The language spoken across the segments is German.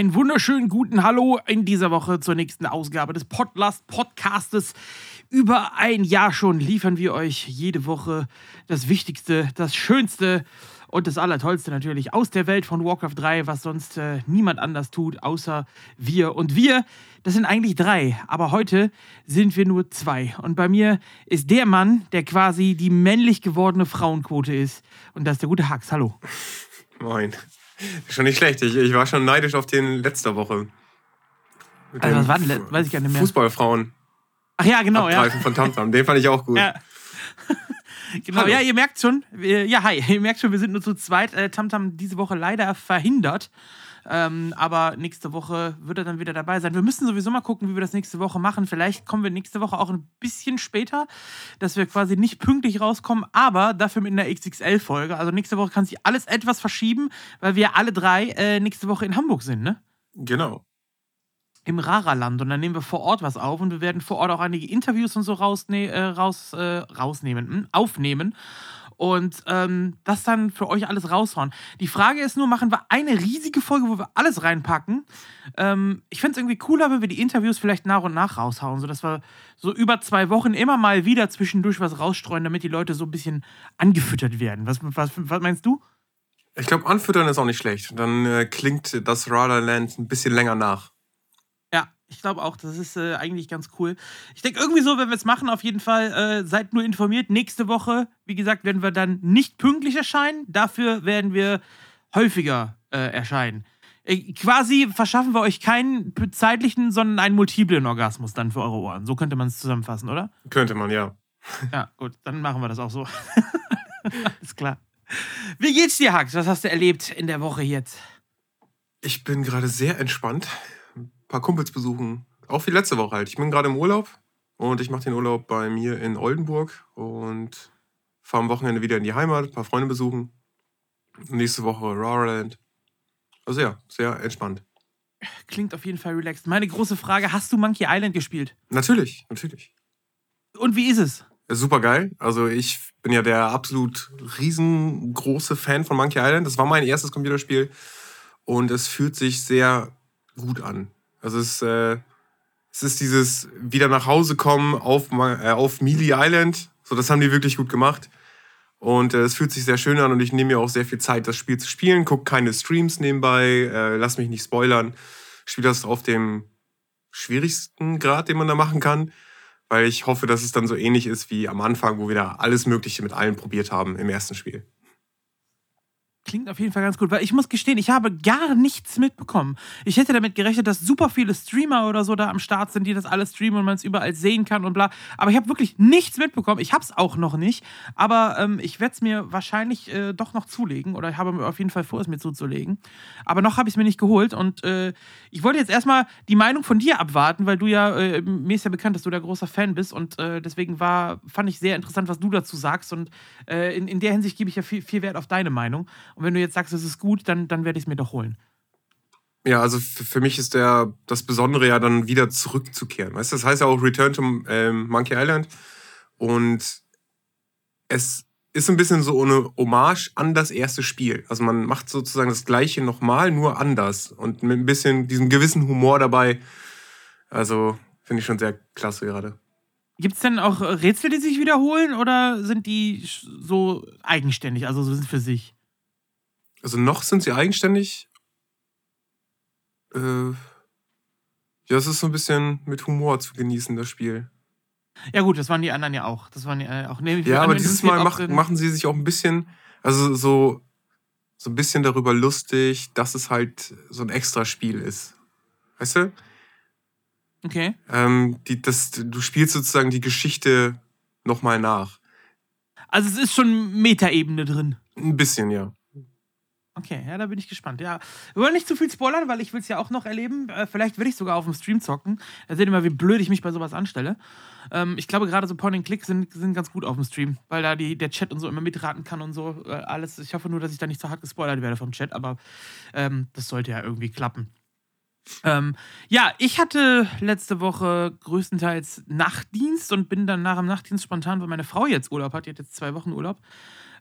einen wunderschönen guten Hallo in dieser Woche zur nächsten Ausgabe des Podlast Podcastes. Über ein Jahr schon liefern wir euch jede Woche das Wichtigste, das Schönste und das Allertollste natürlich aus der Welt von Warcraft 3, was sonst äh, niemand anders tut, außer wir. Und wir, das sind eigentlich drei, aber heute sind wir nur zwei. Und bei mir ist der Mann, der quasi die männlich gewordene Frauenquote ist. Und das ist der gute Hax. Hallo. Moin. Schon nicht schlecht. Ich, ich war schon neidisch auf den letzter Woche. Mit also was war denn? Weiß ich gar nicht mehr. Fußballfrauen. Ach ja, genau. Abgreifen ja. von Tamtam. Den fand ich auch gut. Ja. genau, Hallo. ja, ihr merkt schon, ja, hi, ihr merkt schon, wir sind nur zu zweit. Äh, Tamtam diese Woche leider verhindert. Ähm, aber nächste Woche wird er dann wieder dabei sein. Wir müssen sowieso mal gucken, wie wir das nächste Woche machen. Vielleicht kommen wir nächste Woche auch ein bisschen später, dass wir quasi nicht pünktlich rauskommen, aber dafür mit einer XXL-Folge. Also nächste Woche kann sich alles etwas verschieben, weil wir alle drei äh, nächste Woche in Hamburg sind, ne? Genau im Rara-Land und dann nehmen wir vor Ort was auf und wir werden vor Ort auch einige Interviews und so rausne äh, raus, äh, rausnehmen, hm, aufnehmen und ähm, das dann für euch alles raushauen. Die Frage ist nur, machen wir eine riesige Folge, wo wir alles reinpacken? Ähm, ich fände es irgendwie cooler, wenn wir die Interviews vielleicht nach und nach raushauen, sodass wir so über zwei Wochen immer mal wieder zwischendurch was rausstreuen, damit die Leute so ein bisschen angefüttert werden. Was, was, was meinst du? Ich glaube, anfüttern ist auch nicht schlecht. Dann äh, klingt das Radarland ein bisschen länger nach. Ich glaube auch, das ist äh, eigentlich ganz cool. Ich denke, irgendwie so, wenn wir es machen, auf jeden Fall, äh, seid nur informiert. Nächste Woche, wie gesagt, werden wir dann nicht pünktlich erscheinen. Dafür werden wir häufiger äh, erscheinen. Äh, quasi verschaffen wir euch keinen zeitlichen, sondern einen multiplen Orgasmus dann für eure Ohren. So könnte man es zusammenfassen, oder? Könnte man, ja. Ja, gut, dann machen wir das auch so. Alles klar. Wie geht's dir, Hax? Was hast du erlebt in der Woche jetzt? Ich bin gerade sehr entspannt paar Kumpels besuchen. Auch wie letzte Woche halt. Ich bin gerade im Urlaub und ich mache den Urlaub bei mir in Oldenburg und fahre am Wochenende wieder in die Heimat, ein paar Freunde besuchen. Nächste Woche Raraland. Also ja, sehr entspannt. Klingt auf jeden Fall relaxed. Meine große Frage: Hast du Monkey Island gespielt? Natürlich, natürlich. Und wie ist es? Super geil. Also ich bin ja der absolut riesengroße Fan von Monkey Island. Das war mein erstes Computerspiel und es fühlt sich sehr gut an. Also es, äh, es ist dieses wieder nach Hause kommen auf, äh, auf Mealy Island. So, das haben die wirklich gut gemacht. Und äh, es fühlt sich sehr schön an und ich nehme mir auch sehr viel Zeit, das Spiel zu spielen. Guck keine Streams nebenbei, äh, lass mich nicht spoilern. Spiele das auf dem schwierigsten Grad, den man da machen kann. Weil ich hoffe, dass es dann so ähnlich ist wie am Anfang, wo wir da alles Mögliche mit allen probiert haben im ersten Spiel. Klingt auf jeden Fall ganz gut, weil ich muss gestehen, ich habe gar nichts mitbekommen. Ich hätte damit gerechnet, dass super viele Streamer oder so da am Start sind, die das alles streamen und man es überall sehen kann und bla. Aber ich habe wirklich nichts mitbekommen. Ich habe es auch noch nicht, aber ähm, ich werde es mir wahrscheinlich äh, doch noch zulegen oder ich habe mir auf jeden Fall vor, es mir zuzulegen. Aber noch habe ich es mir nicht geholt und äh, ich wollte jetzt erstmal die Meinung von dir abwarten, weil du ja, äh, mir ist ja bekannt, dass du der großer Fan bist und äh, deswegen war, fand ich sehr interessant, was du dazu sagst und äh, in, in der Hinsicht gebe ich ja viel, viel Wert auf deine Meinung. Und wenn du jetzt sagst, es ist gut, dann, dann werde ich es mir doch holen. Ja, also für mich ist der, das Besondere ja dann wieder zurückzukehren. Weißt du, das heißt ja auch Return to ähm, Monkey Island. Und es ist ein bisschen so eine Hommage an das erste Spiel. Also man macht sozusagen das Gleiche nochmal, nur anders. Und mit ein bisschen diesem gewissen Humor dabei. Also finde ich schon sehr klasse gerade. Gibt es denn auch Rätsel, die sich wiederholen oder sind die so eigenständig, also sind für sich? Also noch sind sie eigenständig. Äh, ja, es ist so ein bisschen mit Humor zu genießen, das Spiel. Ja, gut, das waren die anderen ja auch. Das waren ja äh, auch. Nee, ja, aber dieses Mal mach, machen sie sich auch ein bisschen, also so, so ein bisschen darüber lustig, dass es halt so ein Extraspiel ist. Weißt du? Okay. Ähm, die, das, du spielst sozusagen die Geschichte nochmal nach. Also es ist schon Metaebene drin. Ein bisschen, ja. Okay, ja, da bin ich gespannt. Ja, wir wollen nicht zu viel spoilern, weil ich will es ja auch noch erleben. Äh, vielleicht will ich sogar auf dem Stream zocken. Da seht ihr mal, wie blöd ich mich bei sowas anstelle. Ähm, ich glaube, gerade so Point and Click sind, sind ganz gut auf dem Stream, weil da die, der Chat und so immer mitraten kann und so. Äh, alles. Ich hoffe nur, dass ich da nicht so hart gespoilert werde vom Chat, aber ähm, das sollte ja irgendwie klappen. Ähm, ja, ich hatte letzte Woche größtenteils Nachtdienst und bin dann nach dem Nachtdienst spontan, weil meine Frau jetzt Urlaub hat, die hat jetzt zwei Wochen Urlaub,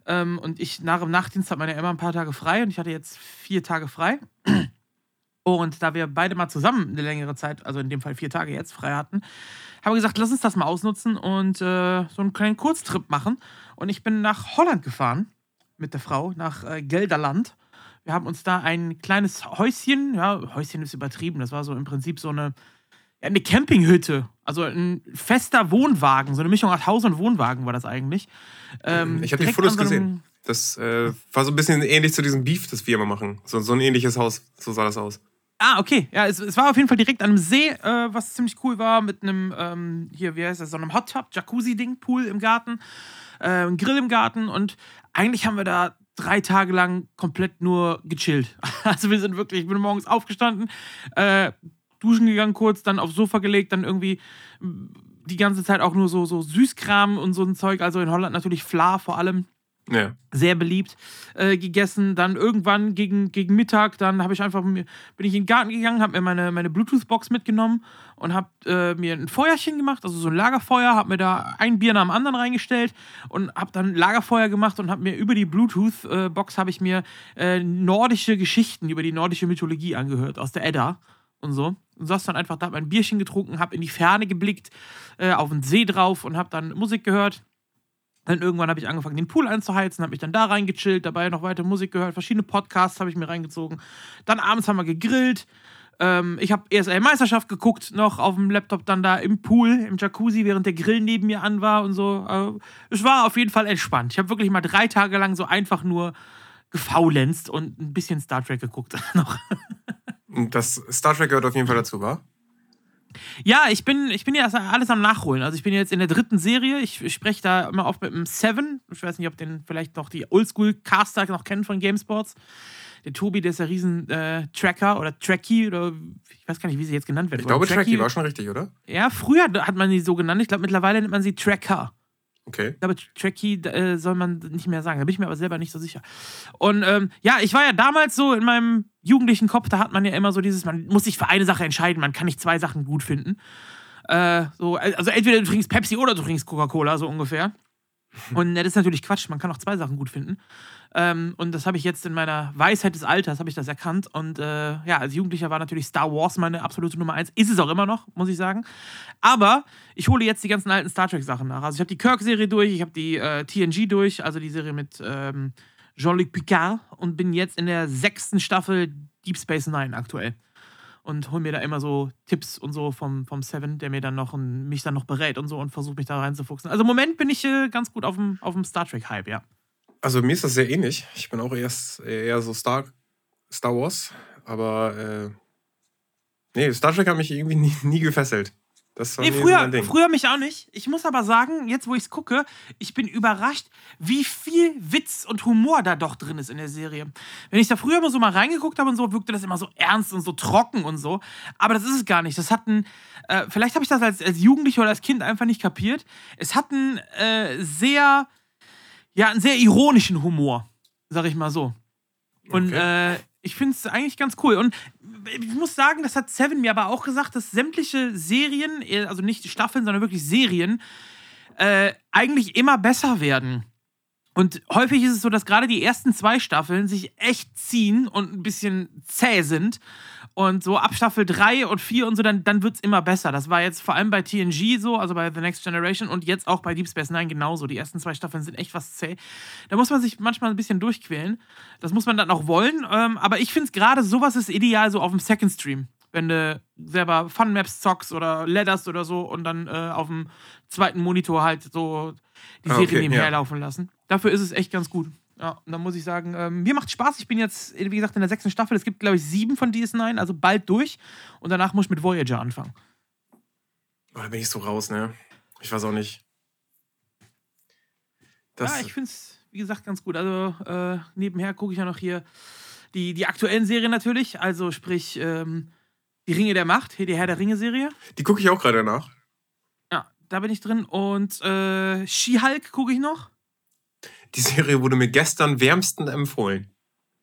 ähm, und ich nach dem Nachtdienst hat meine Emma ein paar Tage frei und ich hatte jetzt vier Tage frei. Und da wir beide mal zusammen eine längere Zeit, also in dem Fall vier Tage jetzt, frei hatten, haben wir gesagt, lass uns das mal ausnutzen und äh, so einen kleinen Kurztrip machen. Und ich bin nach Holland gefahren mit der Frau, nach äh, Gelderland. Wir haben uns da ein kleines Häuschen, ja, Häuschen ist übertrieben, das war so im Prinzip so eine, eine Campinghütte. Also ein fester Wohnwagen, so eine Mischung aus Haus und Wohnwagen war das eigentlich. Ähm, ich habe die Fotos so gesehen. Das äh, war so ein bisschen ähnlich zu diesem Beef, das wir immer machen. So, so ein ähnliches Haus, so sah das aus. Ah, okay. Ja, es, es war auf jeden Fall direkt an einem See, äh, was ziemlich cool war, mit einem, ähm, hier, wie heißt das, so einem Hot Tub, Jacuzzi-Ding, Pool im Garten, äh, Grill im Garten und eigentlich haben wir da drei Tage lang komplett nur gechillt. Also wir sind wirklich, ich bin morgens aufgestanden, äh, duschen gegangen kurz, dann aufs Sofa gelegt, dann irgendwie die ganze Zeit auch nur so, so Süßkram und so ein Zeug, also in Holland natürlich Fla vor allem ja. Sehr beliebt äh, gegessen. Dann irgendwann gegen, gegen Mittag, dann habe ich einfach bin ich in den Garten gegangen, habe mir meine, meine Bluetooth-Box mitgenommen und habe äh, mir ein Feuerchen gemacht, also so ein Lagerfeuer, habe mir da ein Bier nach dem anderen reingestellt und habe dann Lagerfeuer gemacht und habe mir über die Bluetooth-Box habe ich mir äh, nordische Geschichten über die nordische Mythologie angehört aus der Edda und so und saß dann einfach da, mein Bierchen getrunken, habe in die Ferne geblickt, äh, auf den See drauf und habe dann Musik gehört dann irgendwann habe ich angefangen, den Pool einzuheizen, habe mich dann da reingechillt, dabei noch weiter Musik gehört, verschiedene Podcasts habe ich mir reingezogen. Dann abends haben wir gegrillt. Ähm, ich habe ESL-Meisterschaft geguckt, noch auf dem Laptop, dann da im Pool, im Jacuzzi, während der Grill neben mir an war und so. Äh, es war auf jeden Fall entspannt. Ich habe wirklich mal drei Tage lang so einfach nur gefaulenzt und ein bisschen Star Trek geguckt noch. Das Star Trek gehört auf jeden Fall dazu, war? Ja, ich bin, ich bin ja alles am Nachholen. Also ich bin jetzt in der dritten Serie. Ich, ich spreche da immer oft mit dem Seven. Ich weiß nicht, ob den vielleicht noch die Oldschool-Caster noch kennen von GameSports. Der Tobi, der ist ja riesen äh, Tracker oder Tracky oder ich weiß gar nicht, wie sie jetzt genannt werden. Ich glaube, Tracky war schon richtig, oder? Ja, früher hat man sie so genannt. Ich glaube, mittlerweile nennt man sie Tracker. Okay. Ich glaube, Tracky äh, soll man nicht mehr sagen. Da bin ich mir aber selber nicht so sicher. Und ähm, ja, ich war ja damals so in meinem jugendlichen Kopf, da hat man ja immer so dieses, man muss sich für eine Sache entscheiden, man kann nicht zwei Sachen gut finden. Äh, so, also entweder du trinkst Pepsi oder du trinkst Coca-Cola, so ungefähr. Und das ist natürlich Quatsch, man kann auch zwei Sachen gut finden. Ähm, und das habe ich jetzt in meiner Weisheit des Alters, habe ich das erkannt. Und äh, ja, als Jugendlicher war natürlich Star Wars meine absolute Nummer eins. Ist es auch immer noch, muss ich sagen. Aber ich hole jetzt die ganzen alten Star Trek-Sachen nach. Also ich habe die Kirk-Serie durch, ich habe die äh, TNG durch, also die Serie mit ähm, Jean-Luc Picard und bin jetzt in der sechsten Staffel Deep Space Nine aktuell. Und hole mir da immer so Tipps und so vom, vom Seven, der mir dann noch ein, mich dann noch berät und so und versucht mich da reinzufuchsen. Also im Moment bin ich äh, ganz gut auf dem, auf dem Star Trek-Hype, ja. Also mir ist das sehr ähnlich. Ich bin auch erst eher so Star, Star Wars, aber äh, nee, Star Trek hat mich irgendwie nie, nie gefesselt. Das war nee, früher, so früher mich auch nicht. Ich muss aber sagen, jetzt wo ich es gucke, ich bin überrascht, wie viel Witz und Humor da doch drin ist in der Serie. Wenn ich da früher immer so mal reingeguckt habe und so, wirkte das immer so ernst und so trocken und so. Aber das ist es gar nicht. Das hat ein, äh, vielleicht habe ich das als, als Jugendlicher oder als Kind einfach nicht kapiert. Es hat einen äh, sehr ja, einen sehr ironischen Humor, sag ich mal so. Und okay. äh, ich finde es eigentlich ganz cool. Und ich muss sagen, das hat Seven mir aber auch gesagt, dass sämtliche Serien, also nicht Staffeln, sondern wirklich Serien, äh, eigentlich immer besser werden. Und häufig ist es so, dass gerade die ersten zwei Staffeln sich echt ziehen und ein bisschen zäh sind. Und so ab Staffel 3 und 4 und so, dann, dann wird es immer besser. Das war jetzt vor allem bei TNG so, also bei The Next Generation und jetzt auch bei Deep Space Nine genauso. Die ersten zwei Staffeln sind echt was zäh. Da muss man sich manchmal ein bisschen durchquälen. Das muss man dann auch wollen. Ähm, aber ich finde es gerade, sowas ist ideal so auf dem Second Stream. Wenn du selber Fun Maps zockst oder Ladders oder so und dann äh, auf dem zweiten Monitor halt so die ah, Serie okay, nebenher ja. laufen lassen. Dafür ist es echt ganz gut. Ja, und dann muss ich sagen, ähm, mir macht Spaß. Ich bin jetzt, wie gesagt, in der sechsten Staffel. Es gibt, glaube ich, sieben von DS9, also bald durch. Und danach muss ich mit Voyager anfangen. Oh, da bin ich so raus, ne? Ich weiß auch nicht. Das ja, ich finde es, wie gesagt, ganz gut. Also äh, nebenher gucke ich ja noch hier die, die aktuellen Serien natürlich. Also sprich, ähm, die Ringe der Macht, hier die Herr der Ringe-Serie. Die gucke ich auch gerade nach. Ja, da bin ich drin. Und äh, She-Hulk gucke ich noch. Die Serie wurde mir gestern wärmsten empfohlen.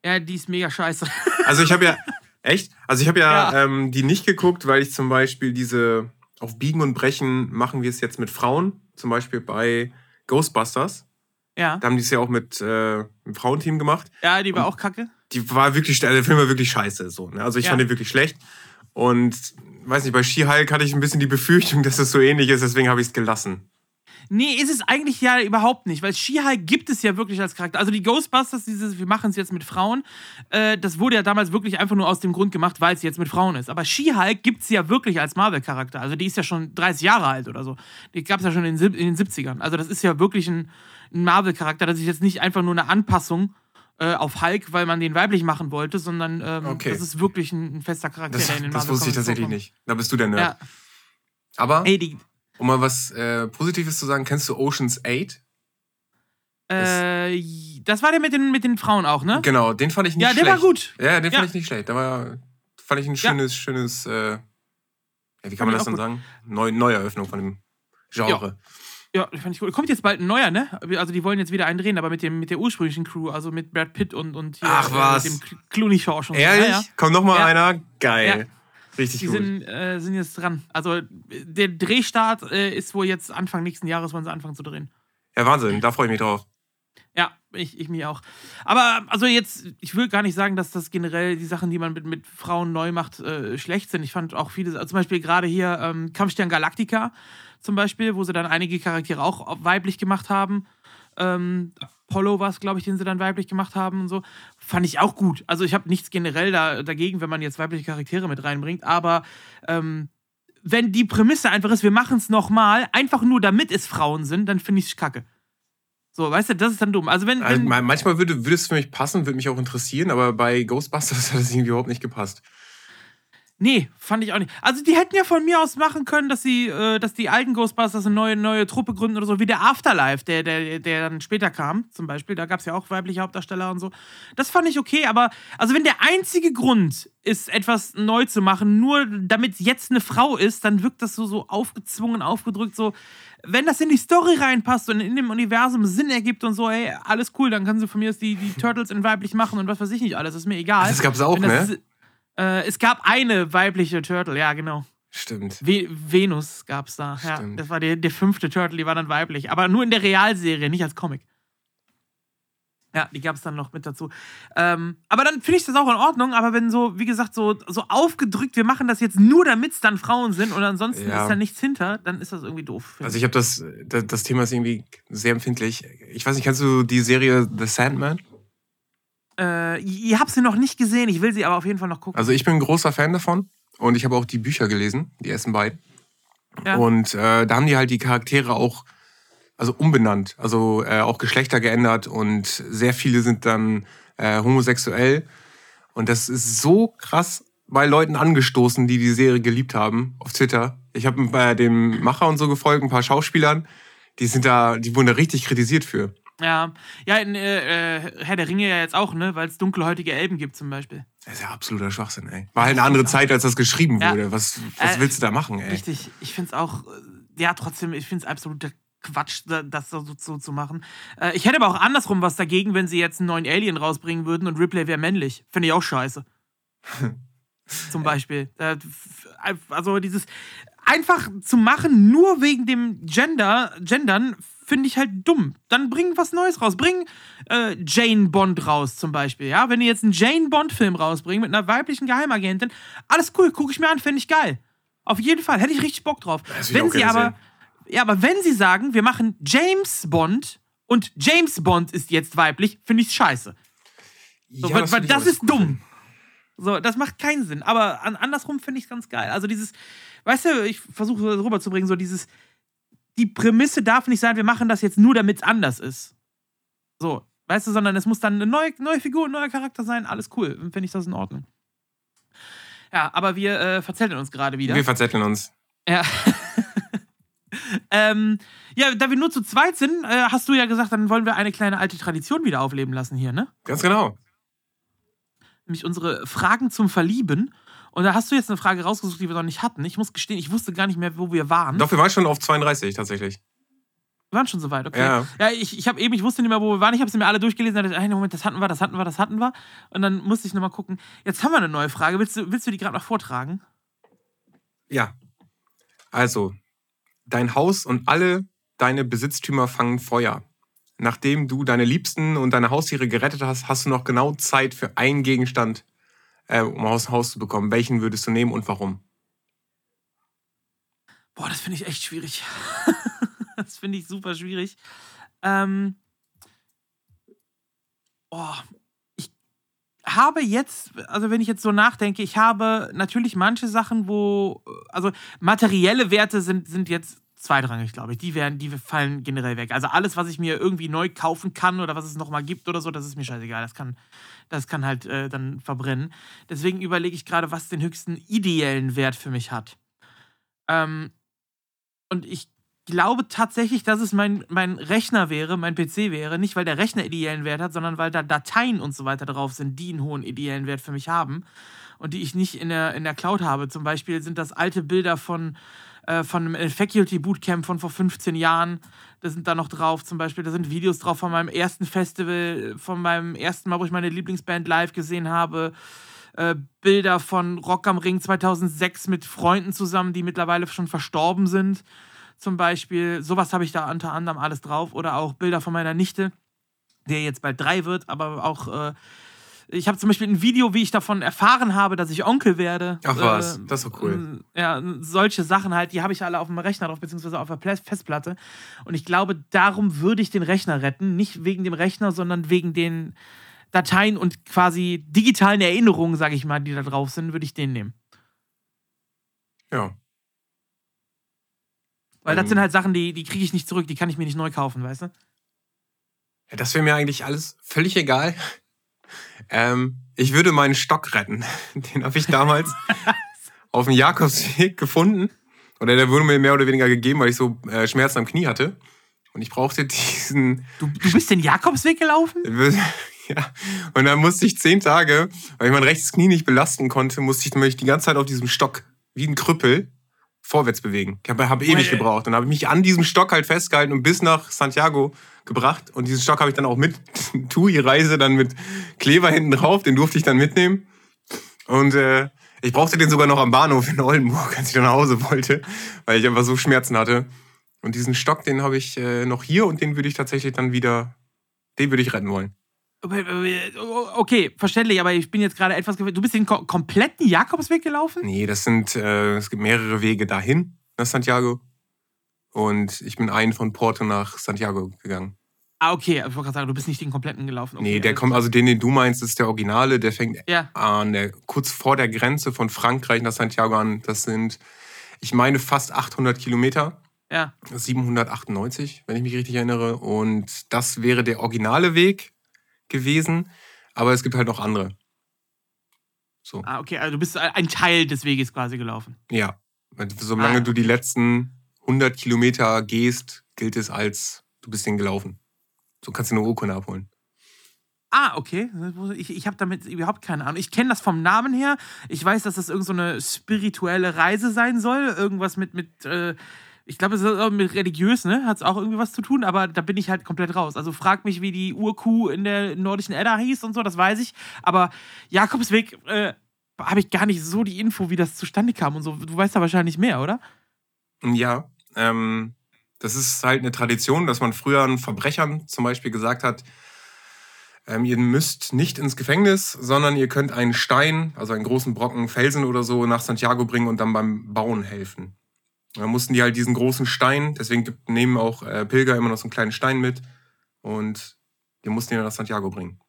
Ja, die ist mega scheiße. Also ich habe ja, echt? Also ich habe ja, ja. Ähm, die nicht geguckt, weil ich zum Beispiel diese, auf Biegen und Brechen machen wir es jetzt mit Frauen, zum Beispiel bei Ghostbusters. Ja. Da haben die es ja auch mit äh, einem Frauenteam gemacht. Ja, die war und, auch kacke. die war wirklich, der Film war wirklich scheiße. So, ne? Also ich Ja. fand den wirklich schlecht. Und weiß nicht, bei She-Hulk hatte ich ein bisschen die Befürchtung, dass es so ähnlich ist, deswegen habe ich es gelassen. Nee, ist es eigentlich ja überhaupt nicht, weil She-Hulk gibt es ja wirklich als Charakter. Also die Ghostbusters, dieses, wir machen es jetzt mit Frauen, äh, das wurde ja damals wirklich einfach nur aus dem Grund gemacht, weil es jetzt mit Frauen ist. Aber She-Hulk gibt es ja wirklich als Marvel-Charakter. Also die ist ja schon 30 Jahre alt oder so. Die gab es ja schon in, in den 70ern. Also das ist ja wirklich ein, ein Marvel-Charakter. Das ist jetzt nicht einfach nur eine Anpassung äh, auf Hulk, weil man den weiblich machen wollte, sondern ähm, Okay. das ist wirklich ein, ein fester Charakter, Das, der in den das wusste ich tatsächlich nicht. Da bist du der Nerd. Ja. Aber, Ey, die, um mal was äh, Positives zu sagen, kennst du Ocean's 8? äh, das war der mit den, mit den Frauen auch, ne? Genau, den fand ich nicht Ja, schlecht. der war gut. Ja, den fand Ja. ich nicht schlecht. Da war, fand ich ein schönes, schönes, äh, ja, wie kann Fand man das dann gut. sagen? Neu, Neueröffnung von dem Genre. Ja, fand ich gut. Kommt jetzt bald ein neuer, ne? Also die wollen jetzt wieder einen drehen, aber mit, dem, mit der ursprünglichen Crew, also mit Brad Pitt und, und hier, Ach, was? Äh, mit dem Cl- Clooney Shaw schon. Ehrlich? Ja, ja. Kommt noch mal Ja. einer? Geil. Richtig Die gut. sind, äh, sind jetzt dran. Also der Drehstart äh, ist wohl jetzt Anfang nächsten Jahres, wollen sie anfangen zu drehen. ja, Wahnsinn, da freue ich mich drauf. Ja, ich, ich mich auch. Aber also jetzt, ich will gar nicht sagen, dass das generell die Sachen, die man mit, mit Frauen neu macht, äh, schlecht sind. Ich fand auch viele, also zum Beispiel gerade hier ähm, Kampfstern Galactica zum Beispiel, wo sie dann einige Charaktere auch weiblich gemacht haben. Ähm, Apollo war es, glaube ich, den sie dann weiblich gemacht haben und so. Fand ich auch gut. Also ich habe nichts generell da, dagegen, wenn man jetzt weibliche Charaktere mit reinbringt, aber ähm, wenn die Prämisse einfach ist, wir machen es nochmal, einfach nur damit es Frauen sind, dann finde ich es kacke. So, weißt du, das ist dann dumm. Also wenn, Also, wenn ma- manchmal würde, würde es für mich passen, würde mich auch interessieren, aber bei Ghostbusters hat es irgendwie überhaupt nicht gepasst. Nee, fand ich auch nicht. Also die hätten ja von mir aus machen können, dass sie, äh, dass die alten Ghostbusters eine neue, neue Truppe gründen oder so, wie der Afterlife, der, der, der dann später kam, zum Beispiel. Da gab es ja auch weibliche Hauptdarsteller und so. Das fand ich okay, aber also wenn der einzige Grund ist, etwas neu zu machen, nur damit jetzt eine Frau ist, dann wirkt das so, so aufgezwungen, aufgedrückt, so. Wenn das in die Story reinpasst und in dem Universum Sinn ergibt und so, ey, alles cool, dann können sie von mir aus die, die Turtles in weiblich machen und was weiß ich nicht alles, ist mir egal. Das gab's auch, ne? Äh, es gab eine weibliche Turtle, ja, genau. Stimmt. Ve Venus gab es da. Ja, Stimmt. das war der, der fünfte Turtle, die war dann weiblich. Aber nur in der Realserie, nicht als Comic. Ja, die gab es dann noch mit dazu. Ähm, aber dann finde ich das auch in Ordnung. Aber wenn so, wie gesagt, so, so aufgedrückt, wir machen das jetzt nur, damit es dann Frauen sind und ansonsten Ja. ist da nichts hinter, dann ist das irgendwie doof. Also ich habe das, das, das Thema ist irgendwie sehr empfindlich. Ich weiß nicht, kennst du die Serie The Sandman? Äh, ihr habt sie noch nicht gesehen, ich will sie aber auf jeden Fall noch gucken. Also ich bin ein großer Fan davon und ich habe auch die Bücher gelesen, die ersten beiden. Ja. Und äh, da haben die halt die Charaktere auch also umbenannt, also äh, auch Geschlechter geändert und sehr viele sind dann äh, homosexuell. Und das ist so krass bei Leuten angestoßen, die die Serie geliebt haben auf Twitter. Ich habe bei dem Macher und so gefolgt, ein paar Schauspielern, die sind da, die wurden da richtig kritisiert für. Ja, ja in äh, äh, Herr der Ringe ja jetzt auch, ne? Weil es dunkelhäutige Elben gibt zum Beispiel. Das ist ja absoluter Schwachsinn, ey. War halt eine andere Zeit, als das geschrieben Ja. wurde. Was, was Äh, willst du da machen, ey? Richtig, ich finde es auch, äh, ja, trotzdem, ich finde es absoluter Quatsch, da- das so, so zu machen. Äh, ich hätte aber auch andersrum was dagegen, wenn sie jetzt einen neuen Alien rausbringen würden und Ripley wäre männlich. Finde ich auch scheiße. Zum Beispiel. Äh, Also dieses einfach zu machen, nur wegen dem Gender, Gendern, finde ich halt dumm. Dann bring was Neues raus. Bring äh, Jane Bond raus zum Beispiel. Ja, wenn die jetzt einen Jane Bond-Film rausbringen mit einer weiblichen Geheimagentin, alles cool, gucke ich mir an, finde ich geil. Auf jeden Fall, hätte ich richtig Bock drauf. Das Wenn sie aber, ja, aber wenn sie sagen, wir machen James Bond und James Bond ist jetzt weiblich, finde ich scheiße. So, Ja, weil, weil find ich das ist gut. dumm. So, das macht keinen Sinn. Aber an, andersrum finde ich es ganz geil. Also dieses, weißt du, ich versuche das rüberzubringen, so dieses, die Prämisse darf nicht sein, wir machen das jetzt nur, damit es anders ist. So, weißt du, sondern es muss dann eine neue, neue Figur, ein neuer Charakter sein, alles cool. Dann finde ich das in Ordnung. Ja, aber wir äh, verzetteln uns gerade wieder. Wir verzetteln uns. Ja. ähm, ja, da wir nur zu zweit sind, äh, hast du ja gesagt, dann wollen wir eine kleine alte Tradition wieder aufleben lassen hier, ne? Ganz genau. nämlich unsere Fragen zum Verlieben. Und da hast du jetzt eine Frage rausgesucht, die wir noch nicht hatten. Ich muss gestehen, ich wusste gar nicht mehr, wo wir waren. Doch, wir waren schon auf 32 tatsächlich. Wir waren schon so weit, okay. Ja. Ja, ich, ich habe eben, ich wusste nicht mehr, wo wir waren. Ich habe sie mir alle durchgelesen. Und dachte, hey, Moment, das hatten wir, das hatten wir, das hatten wir. Und dann musste ich nochmal gucken. Jetzt haben wir eine neue Frage. Willst du, willst du die gerade noch vortragen? Ja. Also, dein Haus und alle deine Besitztümer fangen Feuer. nachdem du deine Liebsten und deine Haustiere gerettet hast, hast du noch genau Zeit für einen Gegenstand, äh, um aus dem Haus zu bekommen. Welchen würdest du nehmen und warum? Boah, das finde ich echt schwierig. das finde ich super schwierig. Ähm, oh, ich habe jetzt, also wenn ich jetzt so nachdenke, ich habe natürlich manche Sachen, wo, also materielle Werte sind, sind jetzt zweitrangig, glaube ich. Die werden, die fallen generell weg. Also alles, was ich mir irgendwie neu kaufen kann oder was es nochmal gibt oder so, das ist mir scheißegal. Das kann, das kann halt äh, dann verbrennen. Deswegen überlege ich gerade, was den höchsten ideellen Wert für mich hat. Ähm, und ich glaube tatsächlich, dass es mein, mein Rechner wäre, mein PC wäre. Nicht, weil der Rechner ideellen Wert hat, sondern weil da Dateien und so weiter drauf sind, die einen hohen ideellen Wert für mich haben und die ich nicht in der, in der Cloud habe. Zum Beispiel sind das alte Bilder von, äh, von einem Faculty Bootcamp von vor 15 Jahren. Da sind da noch drauf, zum Beispiel. Da sind Videos drauf von meinem ersten Festival, von meinem ersten Mal, wo ich meine Lieblingsband live gesehen habe. Äh, Bilder von Rock am Ring 2006 mit Freunden zusammen, die mittlerweile schon verstorben sind zum Beispiel. Sowas habe ich da unter anderem alles drauf. Oder auch Bilder von meiner Nichte, der jetzt bald drei wird, aber auch. Äh, ich habe zum Beispiel ein Video, wie ich davon erfahren habe, dass ich Onkel werde. Ach was, äh, das ist so cool. Ja, solche Sachen halt, die habe ich alle auf dem Rechner drauf, beziehungsweise auf der Festplatte. Und ich glaube, darum würde ich den Rechner retten. Nicht wegen dem Rechner, sondern wegen den Dateien und quasi digitalen Erinnerungen, sage ich mal, die da drauf sind, würde ich den nehmen. Ja, weil das sind halt Sachen, die, die kriege ich nicht zurück, die kann ich mir nicht neu kaufen, weißt du? Ja, das wäre mir eigentlich alles völlig egal. Ähm, ich würde meinen Stock retten. Den habe ich damals auf dem Jakobsweg gefunden. Oder der wurde mir mehr oder weniger gegeben, weil ich so äh, Schmerzen am Knie hatte. Und ich brauchte diesen. Du, du bist den Jakobsweg gelaufen? ja. Und dann musste ich zehn Tage, weil ich mein rechtes Knie nicht belasten konnte, musste ich mich die ganze Zeit auf diesem Stock wie ein Krüppel vorwärts bewegen. Ich habe hab ewig gebraucht. Dann habe ich mich an diesem Stock halt festgehalten und bis nach Santiago gebracht. Und diesen Stock habe ich dann auch mit TUI-Reise dann mit Kleber hinten drauf. Den durfte ich dann mitnehmen. Und äh, ich brauchte den sogar noch am Bahnhof in Oldenburg, als ich dann nach Hause wollte, weil ich einfach so Schmerzen hatte. Und diesen Stock, den habe ich äh, noch hier und den würde ich tatsächlich dann wieder, den würde ich retten wollen. Okay, verständlich, aber ich bin jetzt gerade etwas. Du bist den kompletten Jakobsweg gelaufen? Nee, das sind. Äh, es gibt mehrere Wege dahin nach Santiago. Und ich bin einen von Porto nach Santiago gegangen. Ah, okay. Ich wollte gerade sagen, du bist nicht den kompletten gelaufen. Okay, nee, der kommt, also den, den du meinst, ist der Originale. Der fängt ja. an der, kurz vor der Grenze von Frankreich nach Santiago an. Das sind, ich meine, fast 800 Kilometer. Ja. 798, wenn ich mich richtig erinnere. Und das wäre der originale Weg gewesen, aber es gibt halt noch andere. So. Ah, okay, also du bist ein Teil des Weges quasi gelaufen. Ja. Solange ah. du die letzten 100 Kilometer gehst, gilt es als, du bist den gelaufen. So kannst du eine Urkunde abholen. Ah, okay. Ich, ich habe damit überhaupt keine Ahnung. Ich kenne das vom Namen her. Ich weiß, dass das irgendeine so spirituelle Reise sein soll. Irgendwas mit, mit äh, ich glaube, es ist auch mit religiös, ne? Hat es auch irgendwie was zu tun, aber da bin ich halt komplett raus. Also frag mich, wie die Urkuh in der nordischen Edda hieß und so, das weiß ich. Aber Jakobsweg äh, habe ich gar nicht so die Info, wie das zustande kam und so. Du weißt da wahrscheinlich mehr, oder? Ja, ähm, das ist halt eine Tradition, dass man früher Verbrechern zum Beispiel gesagt hat, ähm, ihr müsst nicht ins Gefängnis, sondern ihr könnt einen Stein, also einen großen Brocken Felsen oder so, nach Santiago bringen und dann beim Bauen helfen. Da mussten die halt diesen großen Stein, deswegen nehmen auch äh, Pilger immer noch so einen kleinen Stein mit und die mussten ihn nach Santiago bringen.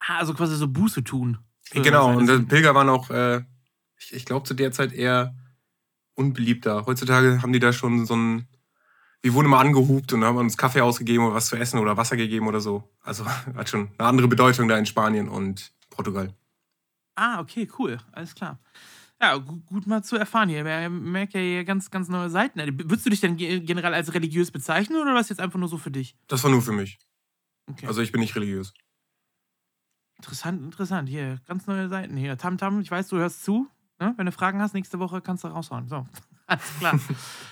Ah, also quasi so Buße tun. Genau, und die Pilger waren auch, äh, ich, ich glaube, zu der Zeit eher unbeliebter. Heutzutage haben die da schon so ein. Wir wurden immer angehupt und haben uns Kaffee ausgegeben oder was zu essen oder Wasser gegeben oder so. Also hat schon eine andere Bedeutung da in Spanien und Portugal. Ah, okay, cool. Alles klar. Ja, gut, mal zu erfahren hier. Ich merke ja hier ganz, ganz neue Seiten. Würdest du dich denn generell als religiös bezeichnen oder war das jetzt einfach nur so für dich? Das war nur für mich. Okay. Also ich bin nicht religiös. Interessant, interessant. Hier, ganz neue Seiten hier. Tam Tam, ich weiß, du hörst zu. Ne? Wenn du Fragen hast, nächste Woche kannst du raushauen. So, alles klar.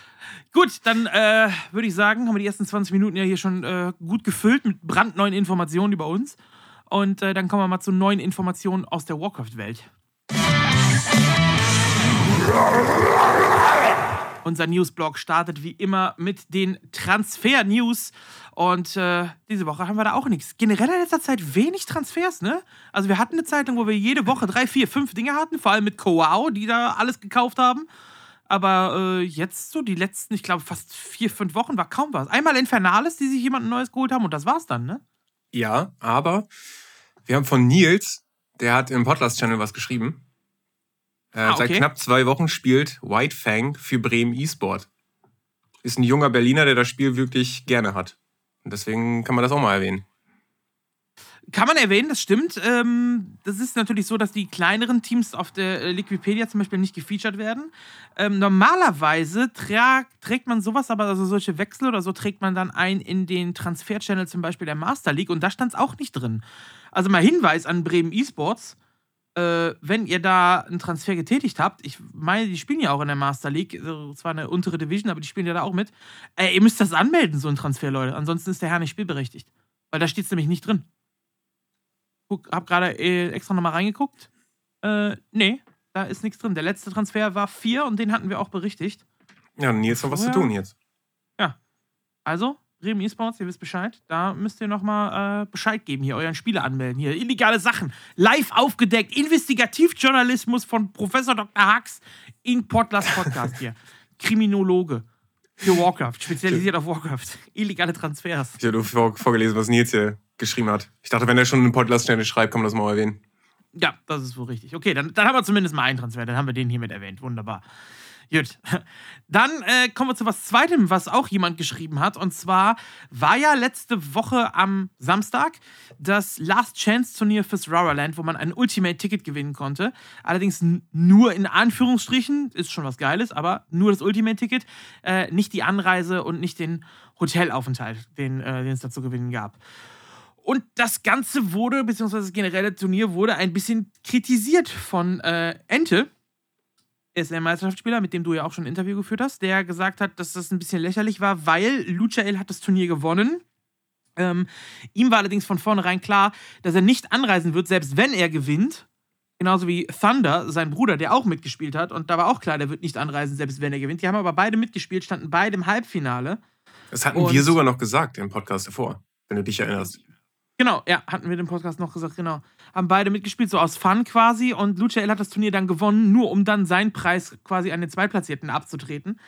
gut, dann äh, würde ich sagen, haben wir die ersten 20 Minuten ja hier schon äh, gut gefüllt mit brandneuen Informationen über uns. Und äh, dann kommen wir mal zu neuen Informationen aus der Warcraft-Welt. Unser Newsblog startet wie immer mit den Transfer-News. Und äh, diese Woche haben wir da auch nichts. Generell in letzter Zeit wenig Transfers, ne? Also wir hatten eine Zeitung, wo wir jede Woche drei, vier, fünf Dinge hatten, vor allem mit Coao, die da alles gekauft haben. Aber äh, jetzt so die letzten, ich glaube, fast vier, fünf Wochen war kaum was. Einmal Infernales, die sich jemand Neues geholt haben und das war's dann, ne? Ja, aber wir haben von Nils, der hat im Podcast-Channel was geschrieben. Äh, ah, okay. Seit knapp zwei Wochen spielt White Fang für Bremen E-Sport. Ist ein junger Berliner, der das Spiel wirklich gerne hat. Und deswegen kann man das auch mal erwähnen. Kann man erwähnen, das stimmt. Ähm, das ist natürlich so, dass die kleineren Teams auf der äh, Liquipedia zum Beispiel nicht gefeatured werden. Ähm, normalerweise tra trägt man sowas, aber also solche Wechsel oder so trägt man dann ein in den Transfer-Channel zum Beispiel der Master League und da stand es auch nicht drin. Also mal Hinweis an Bremen Esports. Äh, wenn ihr da einen Transfer getätigt habt, ich meine, die spielen ja auch in der Master League, also zwar eine untere Division, aber die spielen ja da auch mit. Äh, ihr müsst das anmelden, so ein Transfer, Leute. Ansonsten ist der Herr nicht spielberechtigt. Weil da steht es nämlich nicht drin. Guck, hab gerade äh, extra nochmal reingeguckt. Äh, nee, da ist nichts drin. Der letzte Transfer war vier und den hatten wir auch berichtigt. Ja, Nils was zu tun jetzt. Ja. Also, Bremen eSports, ihr wisst Bescheid. Da müsst ihr nochmal äh, Bescheid geben, hier euren Spieler anmelden. Hier illegale Sachen, live aufgedeckt, Investigativjournalismus von Professor Dr. Hux in Podlast Podcast hier. Kriminologe für Warcraft, spezialisiert auf Warcraft. Illegale Transfers. Ich habe nur vorgelesen, was Nils hier geschrieben hat. Ich dachte, wenn er schon einen Podcast ständig schreibt, kann man das mal erwähnen. Ja, das ist wohl richtig. Okay, dann, dann haben wir zumindest mal einen Transfer. Dann haben wir den hiermit erwähnt. Wunderbar. Gut. Dann äh, kommen wir zu was Zweitem, was auch jemand geschrieben hat. Und zwar war ja letzte Woche am Samstag das Last Chance Turnier fürs Raraland, wo man ein Ultimate-Ticket gewinnen konnte. Allerdings nur in Anführungsstrichen, ist schon was Geiles, aber nur das Ultimate-Ticket, äh, nicht die Anreise und nicht den Hotelaufenthalt, den, äh, es da zu gewinnen gab. Und das Ganze wurde, beziehungsweise das generelle Turnier wurde ein bisschen kritisiert von äh, Ente. Ist der Meisterschaftsspieler, mit dem du ja auch schon ein Interview geführt hast, der gesagt hat, dass das ein bisschen lächerlich war, weil Luchael hat das Turnier gewonnen. Ähm, ihm war allerdings von vornherein klar, dass er nicht anreisen wird, selbst wenn er gewinnt. Genauso wie Thunder, sein Bruder, der auch mitgespielt hat. Und da war auch klar, der wird nicht anreisen, selbst wenn er gewinnt. Die haben aber beide mitgespielt, standen beide im Halbfinale. Das hatten und wir sogar noch gesagt im Podcast davor, wenn du dich erinnerst. Genau, ja, hatten wir den Podcast noch gesagt, genau. Haben beide mitgespielt, so aus Fun quasi. Und Lucha L hat das Turnier dann gewonnen, nur um dann seinen Preis quasi an den Zweitplatzierten abzutreten.